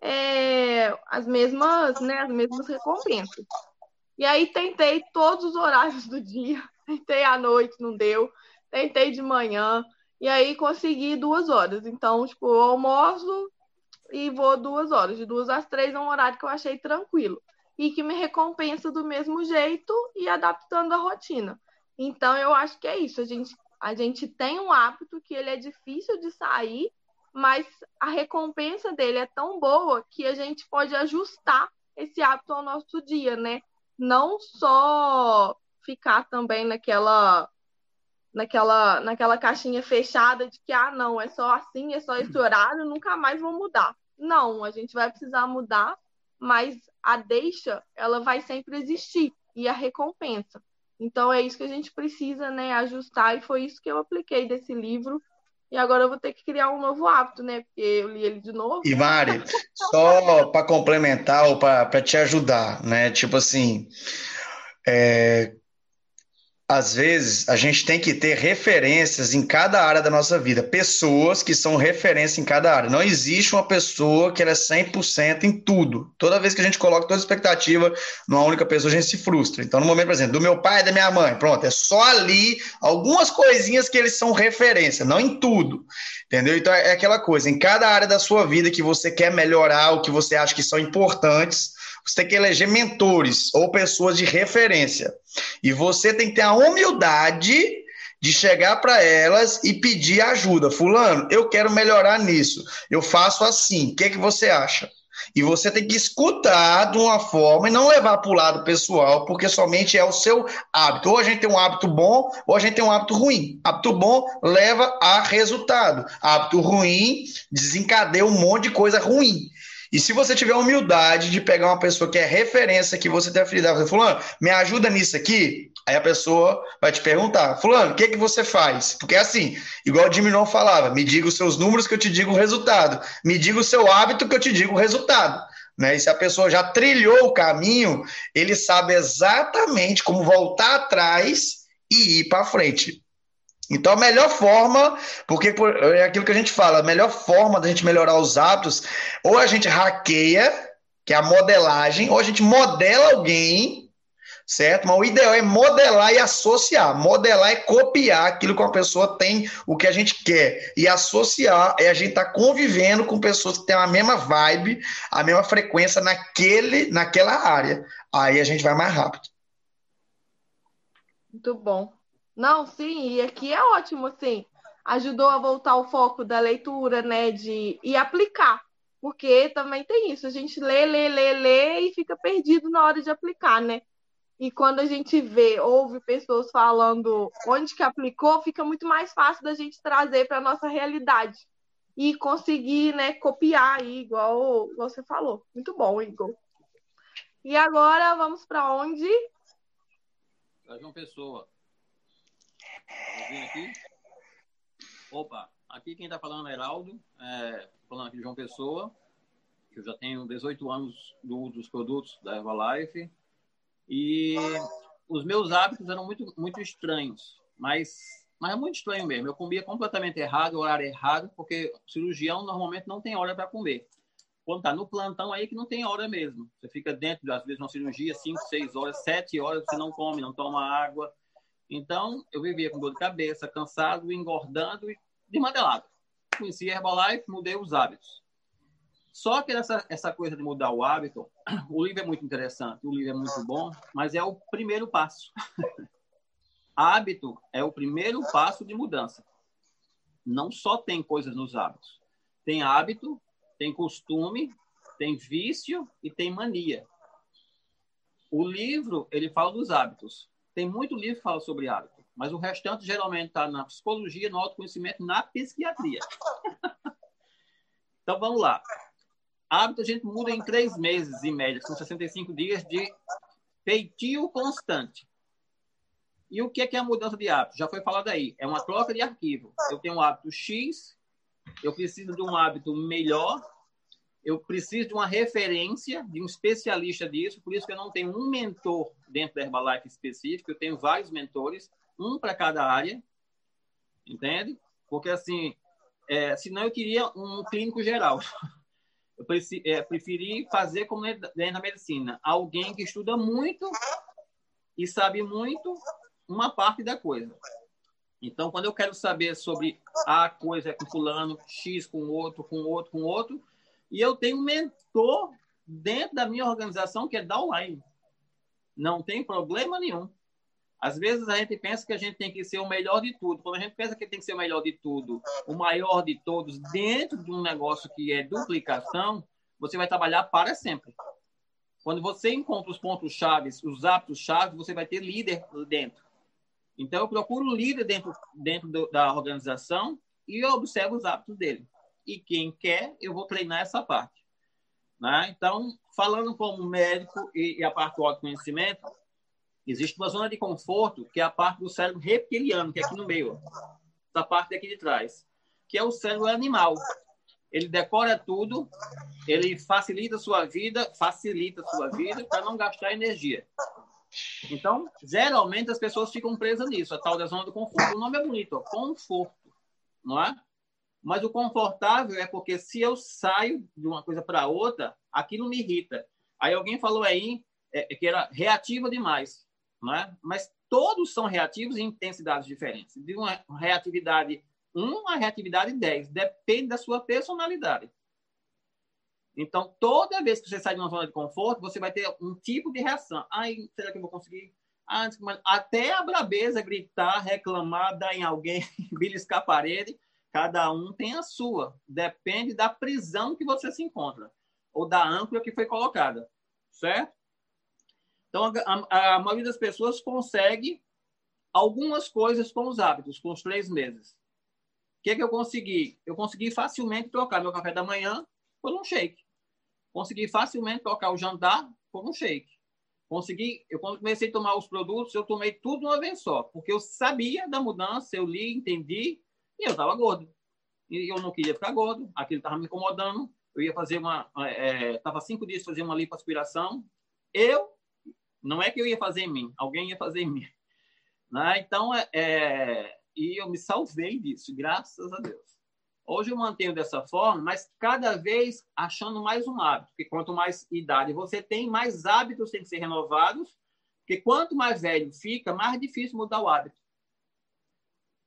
é, as mesmas, né, as mesmas recompensas. E aí tentei todos os horários do dia, tentei à noite, não deu, tentei de manhã, e aí consegui duas horas. Então, tipo, eu almoço, e vou duas horas. De duas às três é um horário que eu achei tranquilo e que me recompensa do mesmo jeito e adaptando a rotina. Então, eu acho que é isso. A gente, a gente tem um hábito que ele é difícil de sair, mas a recompensa dele é tão boa que a gente pode ajustar esse hábito ao nosso dia, né? Não só ficar também naquela naquela naquela caixinha fechada de que ah, não, é só assim, é só esse horário, nunca mais vou mudar. Não, a gente vai precisar mudar, mas a deixa, ela vai sempre existir e a recompensa. Então é isso que a gente precisa, né, ajustar e foi isso que eu apliquei desse livro e agora eu vou ter que criar um novo hábito, né? Porque eu li ele de novo. E Mari, só para complementar ou para te ajudar, né? Tipo assim, é, às vezes a gente tem que ter referências em cada área da nossa vida, pessoas que são referência em cada área. Não existe uma pessoa que ela é 100% em tudo. Toda vez que a gente coloca toda a expectativa numa única pessoa, a gente se frustra. Então, no momento, por exemplo, do meu pai e da minha mãe, pronto, é só ali algumas coisinhas que eles são referência, não em tudo. Entendeu? Então, é aquela coisa, em cada área da sua vida que você quer melhorar, o que você acha que são importantes, você tem que eleger mentores ou pessoas de referência. E você tem que ter a humildade de chegar para elas e pedir ajuda. Fulano, eu quero melhorar nisso. Eu faço assim. O que, que você acha? E você tem que escutar de uma forma e não levar para o lado pessoal, porque somente é o seu hábito. Ou a gente tem um hábito bom, ou a gente tem um hábito ruim. Hábito bom leva a resultado. Hábito ruim desencadeia um monte de coisa ruim. E se você tiver humildade de pegar uma pessoa que é referência, que você tem afinidade, fulano, me ajuda nisso aqui, aí a pessoa vai te perguntar, fulano, o que, que você faz? Porque é assim, igual o Jimmy não falava, me diga os seus números que eu te digo o resultado, me diga o seu hábito que eu te digo o resultado. Né? E se a pessoa já trilhou o caminho, ele sabe exatamente como voltar atrás e ir para frente. Então, a melhor forma, porque é aquilo que a gente fala, a melhor forma da gente melhorar os hábitos, ou a gente hackeia, que é a modelagem, ou a gente modela alguém, certo? Mas o ideal é modelar e associar. Modelar é copiar aquilo que uma pessoa tem, o que a gente quer. E associar é a gente estar tá convivendo com pessoas que têm a mesma vibe, a mesma frequência naquele, naquela área. Aí a gente vai mais rápido. Muito bom. Não, sim, e aqui é ótimo, assim. Ajudou a voltar o foco da leitura, né? De, e aplicar. Porque também tem isso, a gente lê, lê, lê, lê e fica perdido na hora de aplicar, né? E quando a gente vê, ouve pessoas falando onde que aplicou, fica muito mais fácil da gente trazer para a nossa realidade e conseguir, né, copiar aí, igual você falou. Muito bom, Igor. E agora vamos para onde? Para João Pessoa. Aqui? Opa, aqui quem está falando é Heraldo, é, falando aqui de João Pessoa. Eu já tenho 18 anos do uso dos produtos da Herbalife. E os meus hábitos eram muito, muito estranhos, mas, mas é muito estranho mesmo. Eu comia completamente errado, horário errado, porque cirurgião normalmente não tem hora para comer. Quando está no plantão aí que não tem hora mesmo. Você fica dentro, às vezes, de uma cirurgia, 5, 6 horas, 7 horas, você não come, não toma água. Então, eu vivia com dor de cabeça, cansado, engordando e desmantelado. Conheci Herbalife, mudei os hábitos. Só que essa, essa coisa de mudar o hábito, o livro é muito interessante, o livro é muito bom, mas é o primeiro passo. hábito é o primeiro passo de mudança. Não só tem coisas nos hábitos. Tem hábito, tem costume, tem vício e tem mania. O livro, ele fala dos hábitos. Tem muito livro que fala sobre hábito, mas o restante geralmente está na psicologia, no autoconhecimento, na psiquiatria. então vamos lá. Hábito a gente muda em três meses, em média, são 65 dias de feitio constante. E o que é, é a mudança de hábito? Já foi falado aí. É uma troca de arquivo. Eu tenho um hábito X, eu preciso de um hábito melhor, eu preciso de uma referência, de um especialista disso, por isso que eu não tenho um mentor dentro da Herbalife específico, eu tenho vários mentores, um para cada área, entende? Porque assim, é, senão eu queria um clínico geral. Eu é, preferi fazer como dentro da medicina, alguém que estuda muito e sabe muito uma parte da coisa. Então, quando eu quero saber sobre a coisa com fulano, X com outro, com outro, com outro, E eu tenho um mentor dentro da minha organização que é downline. Não tem problema nenhum. Às vezes a gente pensa que a gente tem que ser o melhor de tudo. Quando a gente pensa que tem que ser o melhor de tudo, o maior de todos, dentro de um negócio que é duplicação, você vai trabalhar para sempre. Quando você encontra os pontos chaves, os hábitos chaves, você vai ter líder dentro. Então eu procuro líder dentro, dentro do, da organização e eu observo os hábitos dele. E quem quer, eu vou treinar essa parte. Né? Então, falando como médico e, e a parte do autoconhecimento, existe uma zona de conforto que é a parte do cérebro reptiliano, que é aqui no meio. Essa parte aqui de trás. Que é o cérebro animal ele decora tudo, ele facilita a sua vida, facilita a sua vida para não gastar energia. Então, geralmente as pessoas ficam presas nisso, a tal da zona do conforto. O nome é bonito, ó, conforto, não é? Mas o confortável é porque se eu saio de uma coisa para outra, aquilo me irrita. Aí alguém falou aí é, que era reativa demais, não é? Mas todos são reativos em intensidades diferentes. De uma reatividade 1 a reatividade 10. Depende da sua personalidade. Então, toda vez que você sai de uma zona de conforto, você vai ter um tipo de reação. Ai, será que eu vou conseguir? Ah, até a brabeza, gritar, reclamar, dar em alguém, beliscar a parede, cada um tem a sua. Depende da prisão que você se encontra, ou da âncora que foi colocada, certo? Então, a, a, maioria das pessoas consegue algumas coisas com os hábitos, com os três meses. O que, que eu consegui? Eu consegui facilmente trocar meu café da manhã por um shake. Consegui facilmente trocar o jantar por um shake. Consegui, eu quando comecei a tomar os produtos, eu tomei tudo uma vez só, porque eu sabia da mudança, eu li, entendi, e eu estava gordo. E eu não queria ficar gordo, aquilo estava me incomodando. Eu ia fazer uma. Estava é, cinco dias fazendo uma lipoaspiração. Eu, não é que eu ia fazer em mim, alguém ia fazer em mim. Né? Então, é, é e eu me salvei disso, graças a Deus. Hoje eu mantenho dessa forma, mas cada vez achando mais um hábito, porque quanto mais idade você tem, mais hábitos têm que ser renovados, porque quanto mais velho fica, mais difícil mudar o hábito.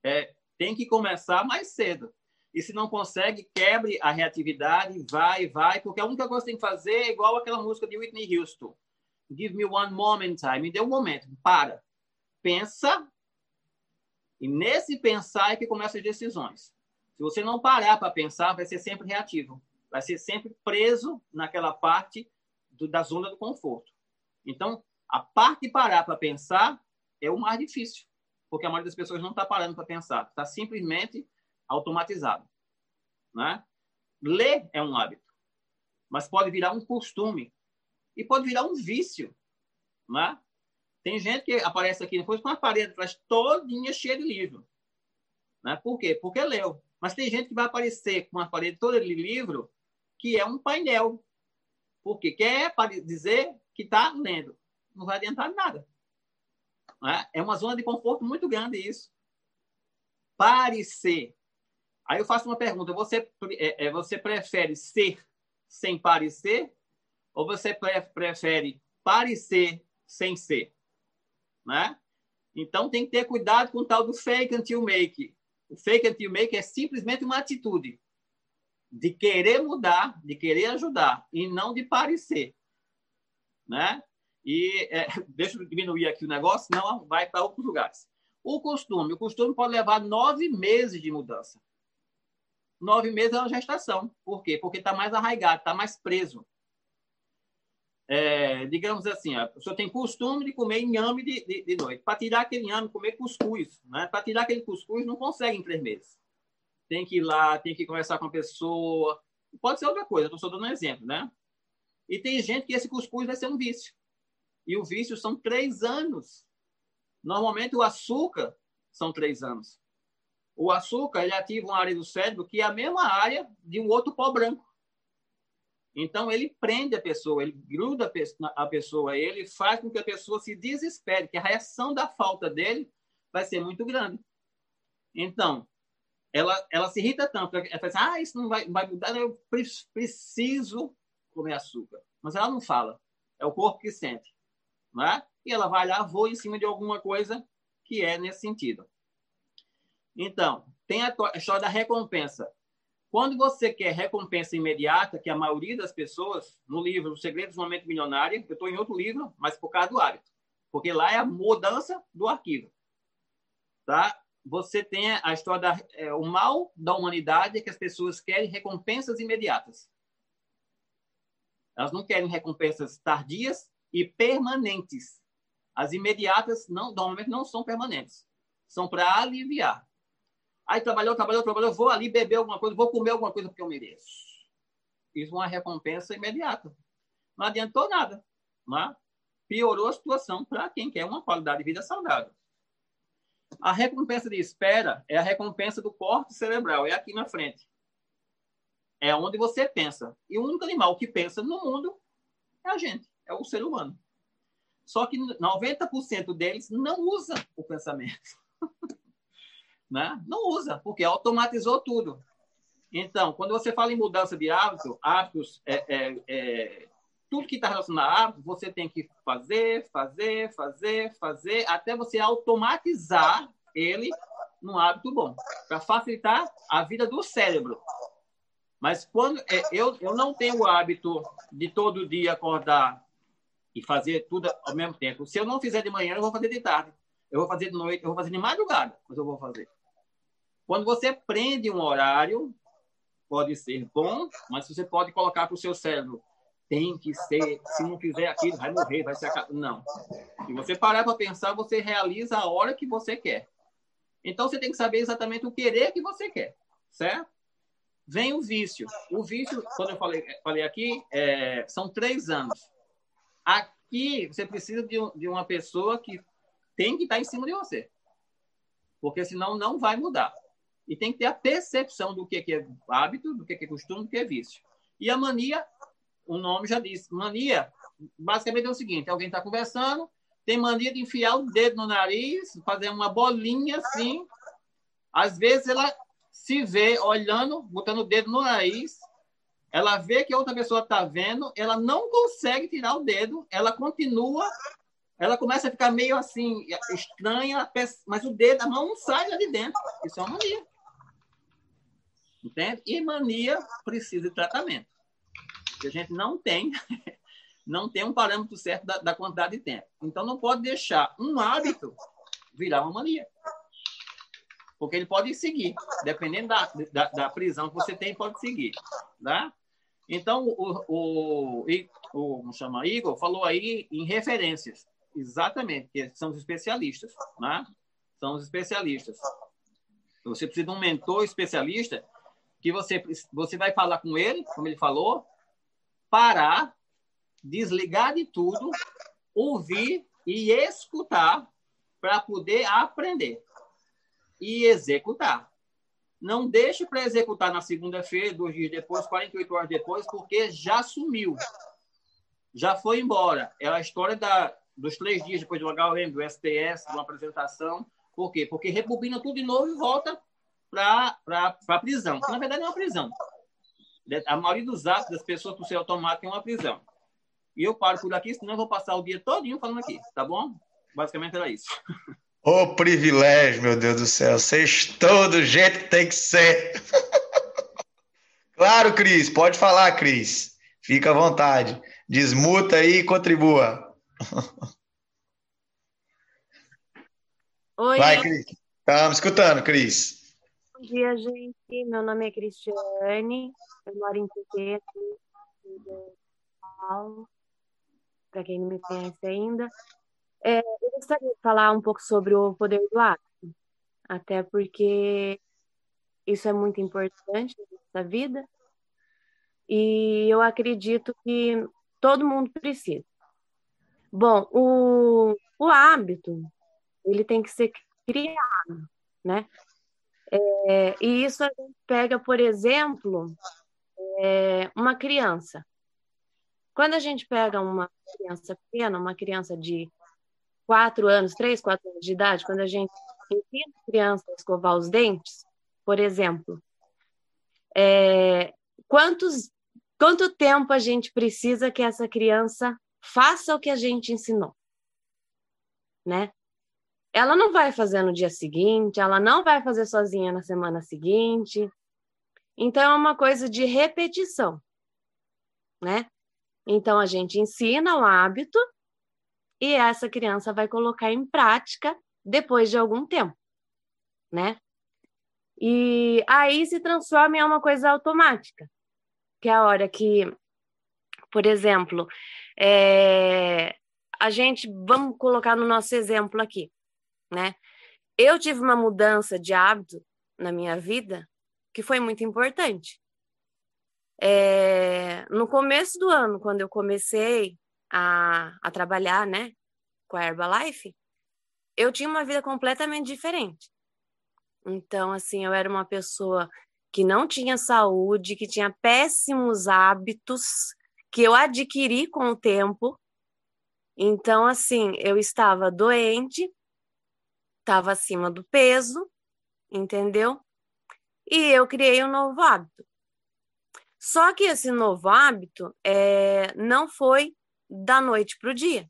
É, tem que começar mais cedo. E se não consegue, quebre a reatividade, vai, vai, porque a única coisa que tem que fazer é igual aquela música de Whitney Houston. Give me one moment time. Me dê um momento. Para. Pensa e nesse pensar é que começam as decisões. Se você não parar para pensar, vai ser sempre reativo. Vai ser sempre preso naquela parte do, da zona do conforto. Então, a parte de parar para pensar é o mais difícil, porque a maioria das pessoas não está parando para pensar, está simplesmente automatizado. Né? Ler é um hábito, mas pode virar um costume e pode virar um vício. Né? Tem gente que aparece aqui depois com uma parede atrás todinha cheia de livro. Né? Por quê? Porque leu. Mas tem gente que vai aparecer com uma parede toda de livro que é um painel. Por quê? Quer dizer que está lendo. Não vai adiantar nada. Né? É uma zona de conforto muito grande isso. Parecer. Aí eu faço uma pergunta. Você, é, é você prefere ser sem parecer? Ou você prefere parecer sem ser? né? Então tem que ter cuidado com o tal do fake until make. O fake until make é simplesmente uma atitude de querer mudar, de querer ajudar e não de parecer, né? E é, deixa eu diminuir aqui o negócio, não vai para outros lugares. O costume, o costume pode levar nove meses de mudança. Nove meses é uma gestação. Por quê? Porque está mais arraigado, está mais preso é, digamos assim, a pessoa tem costume de comer inhame de, de, de noite. Para tirar aquele inhame, comer cuscuz. Né? Para tirar aquele cuscuz, não consegue em três meses. Tem que ir lá, tem que conversar com a pessoa. Pode ser outra coisa, estou só dando um exemplo, né? E tem gente que esse cuscuz vai ser um vício. E o vício são três anos. Normalmente o açúcar são três anos. O açúcar ele ativa uma área do cérebro que é a mesma área de um outro pó branco. Então, ele prende a pessoa, ele gruda a pessoa, ele faz com que a pessoa se desespere, que a reação da falta dele vai ser muito grande. Então, ela, ela se irrita tanto, ela fala assim, ah, isso não vai, vai mudar, eu preciso comer açúcar. Mas ela não fala, é o corpo que sente. Né? E ela vai lá, voa em cima de alguma coisa que é nesse sentido. Então, tem a história da recompensa. Quando você quer recompensa imediata, que a maioria das pessoas, no livro Os Segredos do Momento Milionário, eu estou em outro livro, mas por causa do hábito, porque lá é a mudança do arquivo. Tá? Você tem a história da, é, o mal da humanidade é que as pessoas querem recompensas imediatas. Elas não querem recompensas tardias e permanentes. As imediatas não, normalmente não são permanentes. São para aliviar. Aí trabalhou, trabalhou, trabalhou, vou ali beber alguma coisa, vou comer alguma coisa porque eu mereço. Isso é uma recompensa imediata. Não adiantou nada. Não? Piorou a situação para quem quer uma qualidade de vida saudável. A recompensa de espera é a recompensa do corte cerebral, é aqui na frente. É onde você pensa. E o único animal que pensa no mundo é a gente, é o ser humano. Só que 90% deles não usa o pensamento. né? Não usa, porque automatizou tudo. Então, quando você fala em mudança de hábito, hábitos, é, é, é, tudo que está relacionado a hábitos, você tem que fazer, fazer, fazer, fazer, até você automatizar ele num hábito bom, para facilitar a vida do cérebro. Mas quando é, eu, eu não tenho o hábito de todo dia acordar e fazer tudo ao mesmo tempo. Se eu não fizer de manhã, eu vou fazer de tarde. Eu vou fazer de noite, eu vou fazer de madrugada, mas eu vou fazer. Quando você prende um horário, pode ser bom, mas você pode colocar para o seu cérebro. Tem que ser, se não fizer aquilo, vai morrer, vai ser. Não. Se você parar para pensar, você realiza a hora que você quer. Então você tem que saber exatamente o querer que você quer, certo? Vem o vício. O vício, quando eu falei, falei aqui, é, são três anos. Aqui você precisa de, de uma pessoa que tem que estar em cima de você. Porque senão não vai mudar. E tem que ter a percepção do que é hábito, do que é costume, do que é vício. E a mania, o nome já diz. Mania, basicamente é o seguinte: alguém está conversando, tem mania de enfiar o dedo no nariz, fazer uma bolinha assim. Às vezes ela se vê olhando, botando o dedo no nariz, ela vê que outra pessoa está vendo, ela não consegue tirar o dedo, ela continua, ela começa a ficar meio assim, estranha, mas o dedo, a mão não sai de dentro. Isso é uma mania. Entende? E mania precisa de tratamento. Porque a gente não tem, não tem um parâmetro certo da, da quantidade de tempo. Então, não pode deixar um hábito virar uma mania. Porque ele pode seguir, dependendo da, da, da prisão que você tem, pode seguir. Tá? Então, o, o, o, como chama, Igor falou aí em referências. Exatamente, que são os especialistas. Né? São os especialistas. Você precisa de um mentor especialista que você, você vai falar com ele, como ele falou, parar, desligar de tudo, ouvir e escutar para poder aprender e executar. Não deixe para executar na segunda-feira, dois dias depois, 48 horas depois, porque já sumiu. Já foi embora. É a história da, dos três dias depois do HLM, do STS, de uma apresentação. Por quê? Porque rebobina tudo de novo e volta para a prisão. Na verdade, é uma prisão. A maioria dos atos das pessoas o ser automático é uma prisão. E eu paro por aqui, senão eu vou passar o dia todinho falando aqui, tá bom? Basicamente era isso. Ô oh, privilégio, meu Deus do céu. Vocês todo jeito que tem que ser. claro, Cris, pode falar, Cris. Fica à vontade. Desmuta aí e contribua. Oi. Vai, Cris. Estamos escutando, Cris. Bom dia, gente. Meu nome é Cristiane. Eu moro em Piquete, Paulo, para quem não me conhece ainda. É, eu gostaria de falar um pouco sobre o poder do hábito, até porque isso é muito importante na vida e eu acredito que todo mundo precisa. Bom, o, o hábito ele tem que ser criado, né? É, e isso a gente pega, por exemplo, é, uma criança. Quando a gente pega uma criança pequena, uma criança de quatro anos, três, quatro anos de idade, quando a gente ensina a criança a escovar os dentes, por exemplo, é, quantos, quanto tempo a gente precisa que essa criança faça o que a gente ensinou, né? ela não vai fazer no dia seguinte, ela não vai fazer sozinha na semana seguinte. Então, é uma coisa de repetição, né? Então, a gente ensina o hábito e essa criança vai colocar em prática depois de algum tempo, né? E aí se transforma em uma coisa automática, que é a hora que, por exemplo, é, a gente, vamos colocar no nosso exemplo aqui, né? Eu tive uma mudança de hábito na minha vida que foi muito importante. É, no começo do ano, quando eu comecei a, a trabalhar, né, com a Herbalife, eu tinha uma vida completamente diferente. Então, assim, eu era uma pessoa que não tinha saúde, que tinha péssimos hábitos que eu adquiri com o tempo. Então, assim, eu estava doente, estava acima do peso, entendeu? E eu criei um novo hábito. Só que esse novo hábito é, não foi da noite para o dia,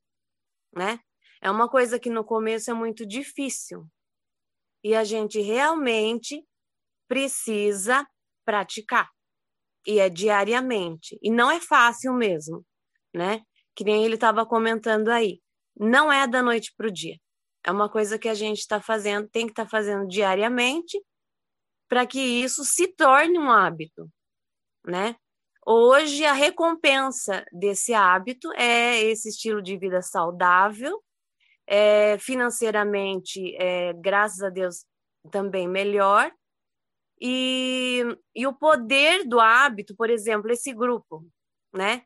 né? É uma coisa que no começo é muito difícil. E a gente realmente precisa praticar. E é diariamente. E não é fácil mesmo, né? Que nem ele estava comentando aí. Não é da noite para o dia. É uma coisa que a gente está fazendo, tem que estar tá fazendo diariamente para que isso se torne um hábito, né? Hoje a recompensa desse hábito é esse estilo de vida saudável, é, financeiramente, é, graças a Deus, também melhor. E, e o poder do hábito, por exemplo, esse grupo, né?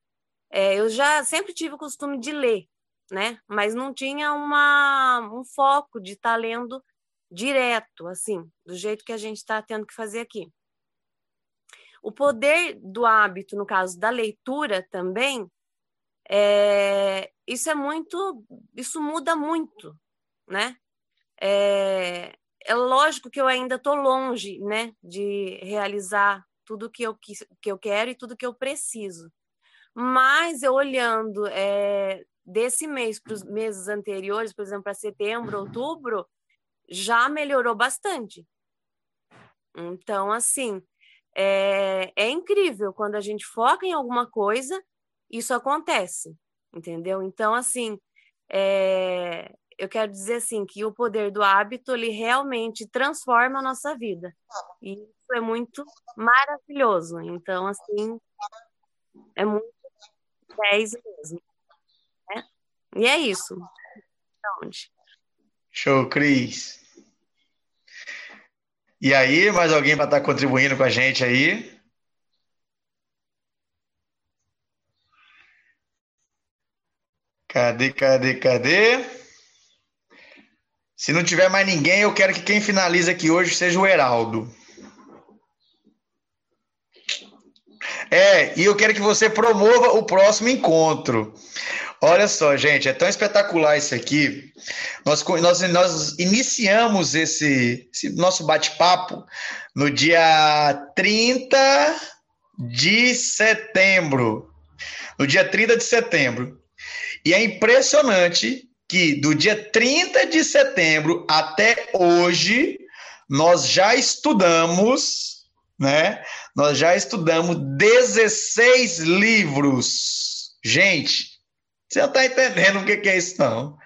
É, eu já sempre tive o costume de ler, né? Mas não tinha uma, um foco de estar tá lendo direto, assim, do jeito que a gente está tendo que fazer aqui. O poder do hábito, no caso da leitura também, é, isso é muito, isso muda muito, né? É, é lógico que eu ainda estou longe, né, de realizar tudo que eu, que eu quero e tudo que eu preciso. Mas eu olhando é, desse mês para os meses anteriores, por exemplo, para setembro, outubro, já melhorou bastante. Então, assim, é, é incrível quando a gente foca em alguma coisa, isso acontece, entendeu? Então, assim, é, eu quero dizer assim que o poder do hábito ele realmente transforma a nossa vida e isso é muito maravilhoso. Então, assim, é muito 10 mesmo. Né? E é isso. Show, Cris. E aí, mais alguém para estar tá contribuindo com a gente aí? Cadê, cadê, cadê? Se não tiver mais ninguém, eu quero que quem finaliza aqui hoje seja o Heraldo. É, e eu quero que você promova o próximo encontro. Olha só, gente, é tão espetacular isso aqui. Nós, nós, nós iniciamos esse, esse nosso bate-papo no dia 30 de setembro. No dia 30 de setembro. E é impressionante que do dia 30 de setembro até hoje, nós já estudamos, né? Nós já estudamos 16 livros. Gente, você não está entendendo o que é isso, não.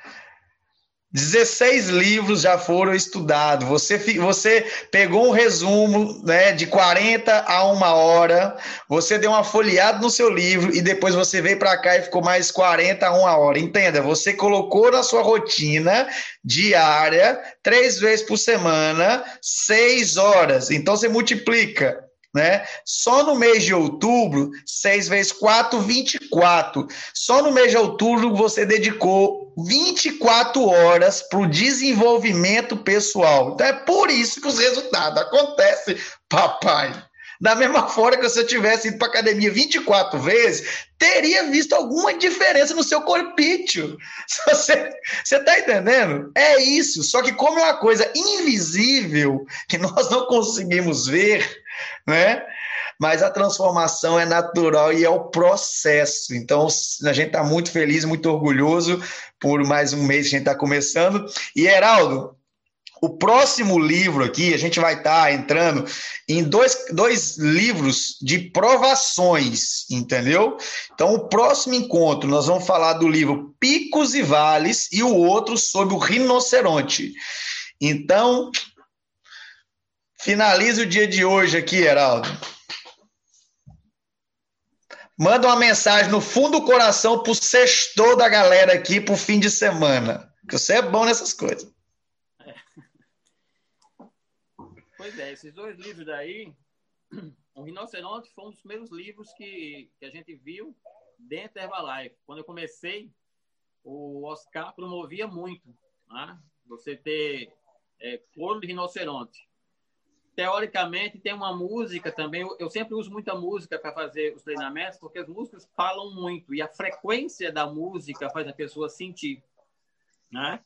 16 livros já foram estudados. Você, você pegou um resumo né, de 40 a uma hora, você deu uma folheada no seu livro e depois você veio para cá e ficou mais 40 a uma hora. Entenda, você colocou na sua rotina diária, três vezes por semana, seis horas. Então você multiplica né? Só no mês de outubro, 6 vezes 4, 24. Só no mês de outubro você dedicou 24 horas para o desenvolvimento pessoal. Então é por isso que os resultados acontecem, papai. Da mesma forma que você tivesse ido para academia 24 vezes, teria visto alguma diferença no seu corpício. Você está entendendo? É isso. Só que como é uma coisa invisível que nós não conseguimos ver, né? Mas a transformação é natural e é o processo. Então, a gente está muito feliz, muito orgulhoso por mais um mês que a gente está começando. E, Heraldo, O próximo livro aqui, a gente vai estar tá entrando em dois, dois livros de provações, entendeu? Então, o próximo encontro, nós vamos falar do livro Picos e Vales e o outro sobre o rinoceronte. Então, finaliza o dia de hoje aqui, Heraldo. Manda uma mensagem no fundo do coração pro sextor da galera aqui pro fim de semana. Que você é bom nessas coisas. Pois é, esses dois livros daí, O Rinoceronte foi um dos primeiros livros que, que a gente viu dentro da Herbalife. Quando eu comecei, o Oscar promovia muito né? você ter é, couro de rinoceronte. Teoricamente, tem uma música também. Eu, sempre uso muita música para fazer os treinamentos, porque as músicas falam muito e a frequência da música faz a pessoa sentir. Né?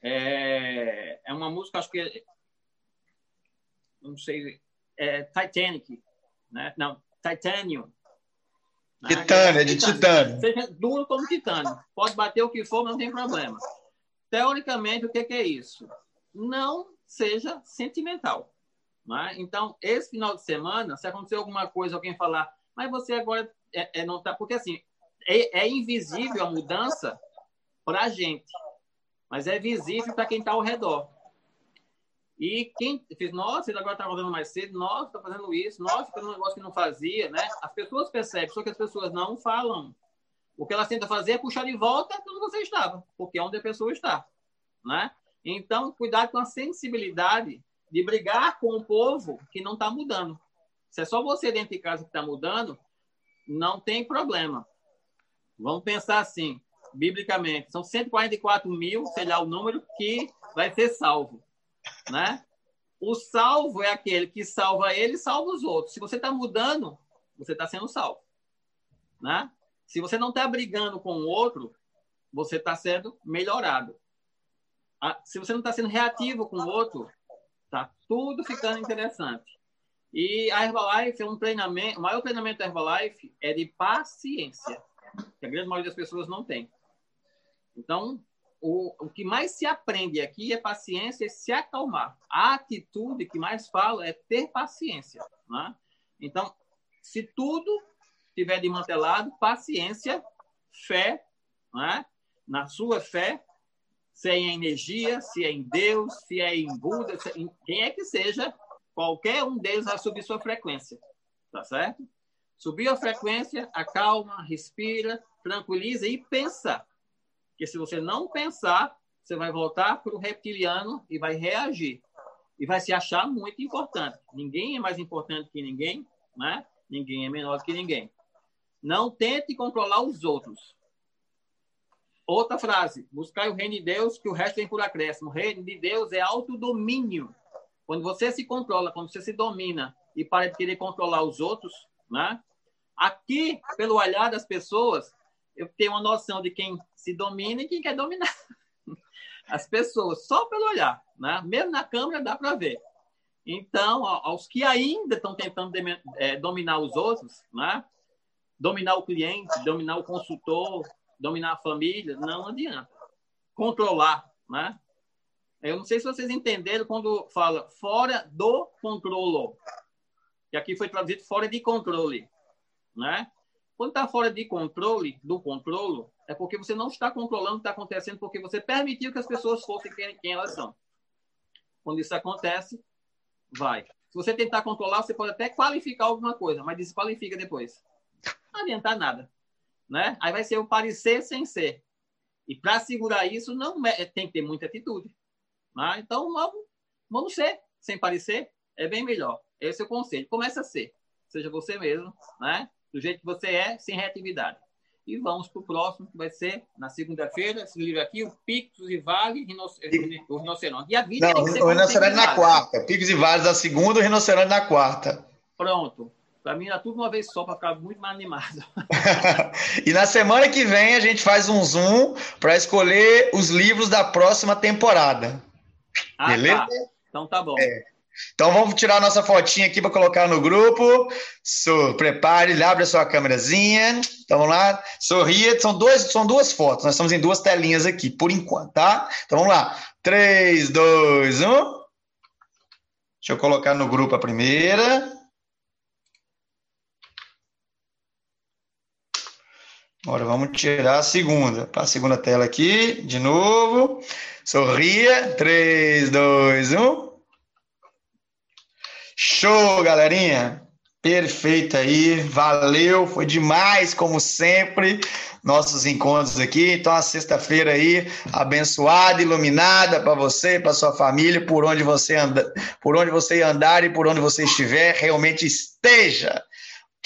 É, é uma música, acho que não sei, é Titanic, né? Não, Titanium. Né? Titânio, é de titânio. Seja duro como titânio. Pode bater o que for, mas não tem problema. Teoricamente, o que é isso? Não seja sentimental. Né? Então, esse final de semana, se acontecer alguma coisa, alguém falar, mas você agora é, é não está. Porque assim, é, é invisível a mudança para a gente, mas é visível para quem está ao redor. E quem fez, nossa, ele agora está fazendo mais cedo, nossa, está fazendo isso, nossa, fazendo um negócio que não fazia, né? As pessoas percebem, só que as pessoas não falam. O que elas tentam fazer é puxar de volta onde você estava, porque é onde a pessoa está, né? Então, cuidado com a sensibilidade de brigar com o povo que não está mudando. Se é só você dentro de casa que está mudando, não tem problema. Vamos pensar assim, biblicamente, são 144 mil, sei lá o número, que vai ser salvo né? O salvo é aquele que salva ele e salva os outros. Se você está mudando, você está sendo salvo. Né? Se você não está brigando com o outro, você está sendo melhorado. Se você não está sendo reativo com o outro, está tudo ficando interessante. E a Herbalife é um treinamento, o maior treinamento da Herbalife é de paciência, que a grande maioria das pessoas não tem. Então, o, o que mais se aprende aqui é paciência e se acalmar. A atitude que mais fala é ter paciência. Né? Então, se tudo tiver desmantelado, paciência, fé, né? na sua fé, se é em energia, se é em Deus, se é em Buda, é em quem é que seja, qualquer um deles vai subir sua frequência. Tá certo? Subir a frequência, acalma, respira, tranquiliza e pensa. Porque se você não pensar, você vai voltar para o reptiliano e vai reagir. E vai se achar muito importante. Ninguém é mais importante que ninguém, né? Ninguém é menor que ninguém. Não tente controlar os outros. Outra frase: buscar o reino de Deus, que o resto vem por acréscimo. O reino de Deus é autodomínio. Quando você se controla, quando você se domina e para de querer controlar os outros, né? Aqui, pelo olhar das pessoas, eu tenho uma noção de quem se domina e quem quer dominar as pessoas, só pelo olhar. Né? Mesmo na câmera dá para ver. Então, aos que ainda estão tentando é, dominar os outros, né? dominar o cliente, dominar o consultor, dominar a família, não adianta. Controlar. Né? Eu não sei se vocês entenderam quando fala fora do controle. Que aqui foi traduzido fora de controle. Né? Quando está fora de controle, do controle, é porque você não está controlando o que está acontecendo, porque você permitiu que as pessoas fossem quem, quem elas são. Quando isso acontece, vai. Se você tentar controlar, você pode até qualificar alguma coisa, mas desqualifica depois. Não adianta nada. Né? Aí vai ser o parecer sem ser. E para segurar isso, não é, tem que ter muita atitude. Né? Então, vamos, vamos ser sem parecer, é bem melhor. Esse é o conselho. Começa a ser. Seja você mesmo, né? do jeito que você é, sem reatividade. E vamos para o próximo, que vai ser na segunda-feira, esse livro aqui, o Picos e Vales, o Rinoceronte. E a vida Não, o Rinoceronte na quarta. Picos e Vales na segunda, o Rinoceronte na quarta. Pronto. Para mim, era tudo uma vez só, para ficar muito mais animado. e na semana que vem, a gente faz um zoom para escolher os livros da próxima temporada. Ah, Beleza? Tá. Então tá bom. É. Então vamos tirar nossa fotinha aqui para colocar no grupo. So, prepare, abre a sua câmerazinha. Então vamos lá. Sorria. São, dois, são duas fotos. Nós estamos em duas telinhas aqui, por enquanto, tá? Então vamos lá. 3, 2, 1. Deixa eu colocar no grupo a primeira. Agora vamos tirar a segunda. Para a segunda tela aqui, de novo. Sorria. 3, 2, 1. Show, galerinha! Perfeito aí, valeu, foi demais, como sempre, nossos encontros aqui. Então, a sexta-feira aí, abençoada, iluminada para você, para sua família, por onde você anda, por onde você andar e por onde você estiver, realmente esteja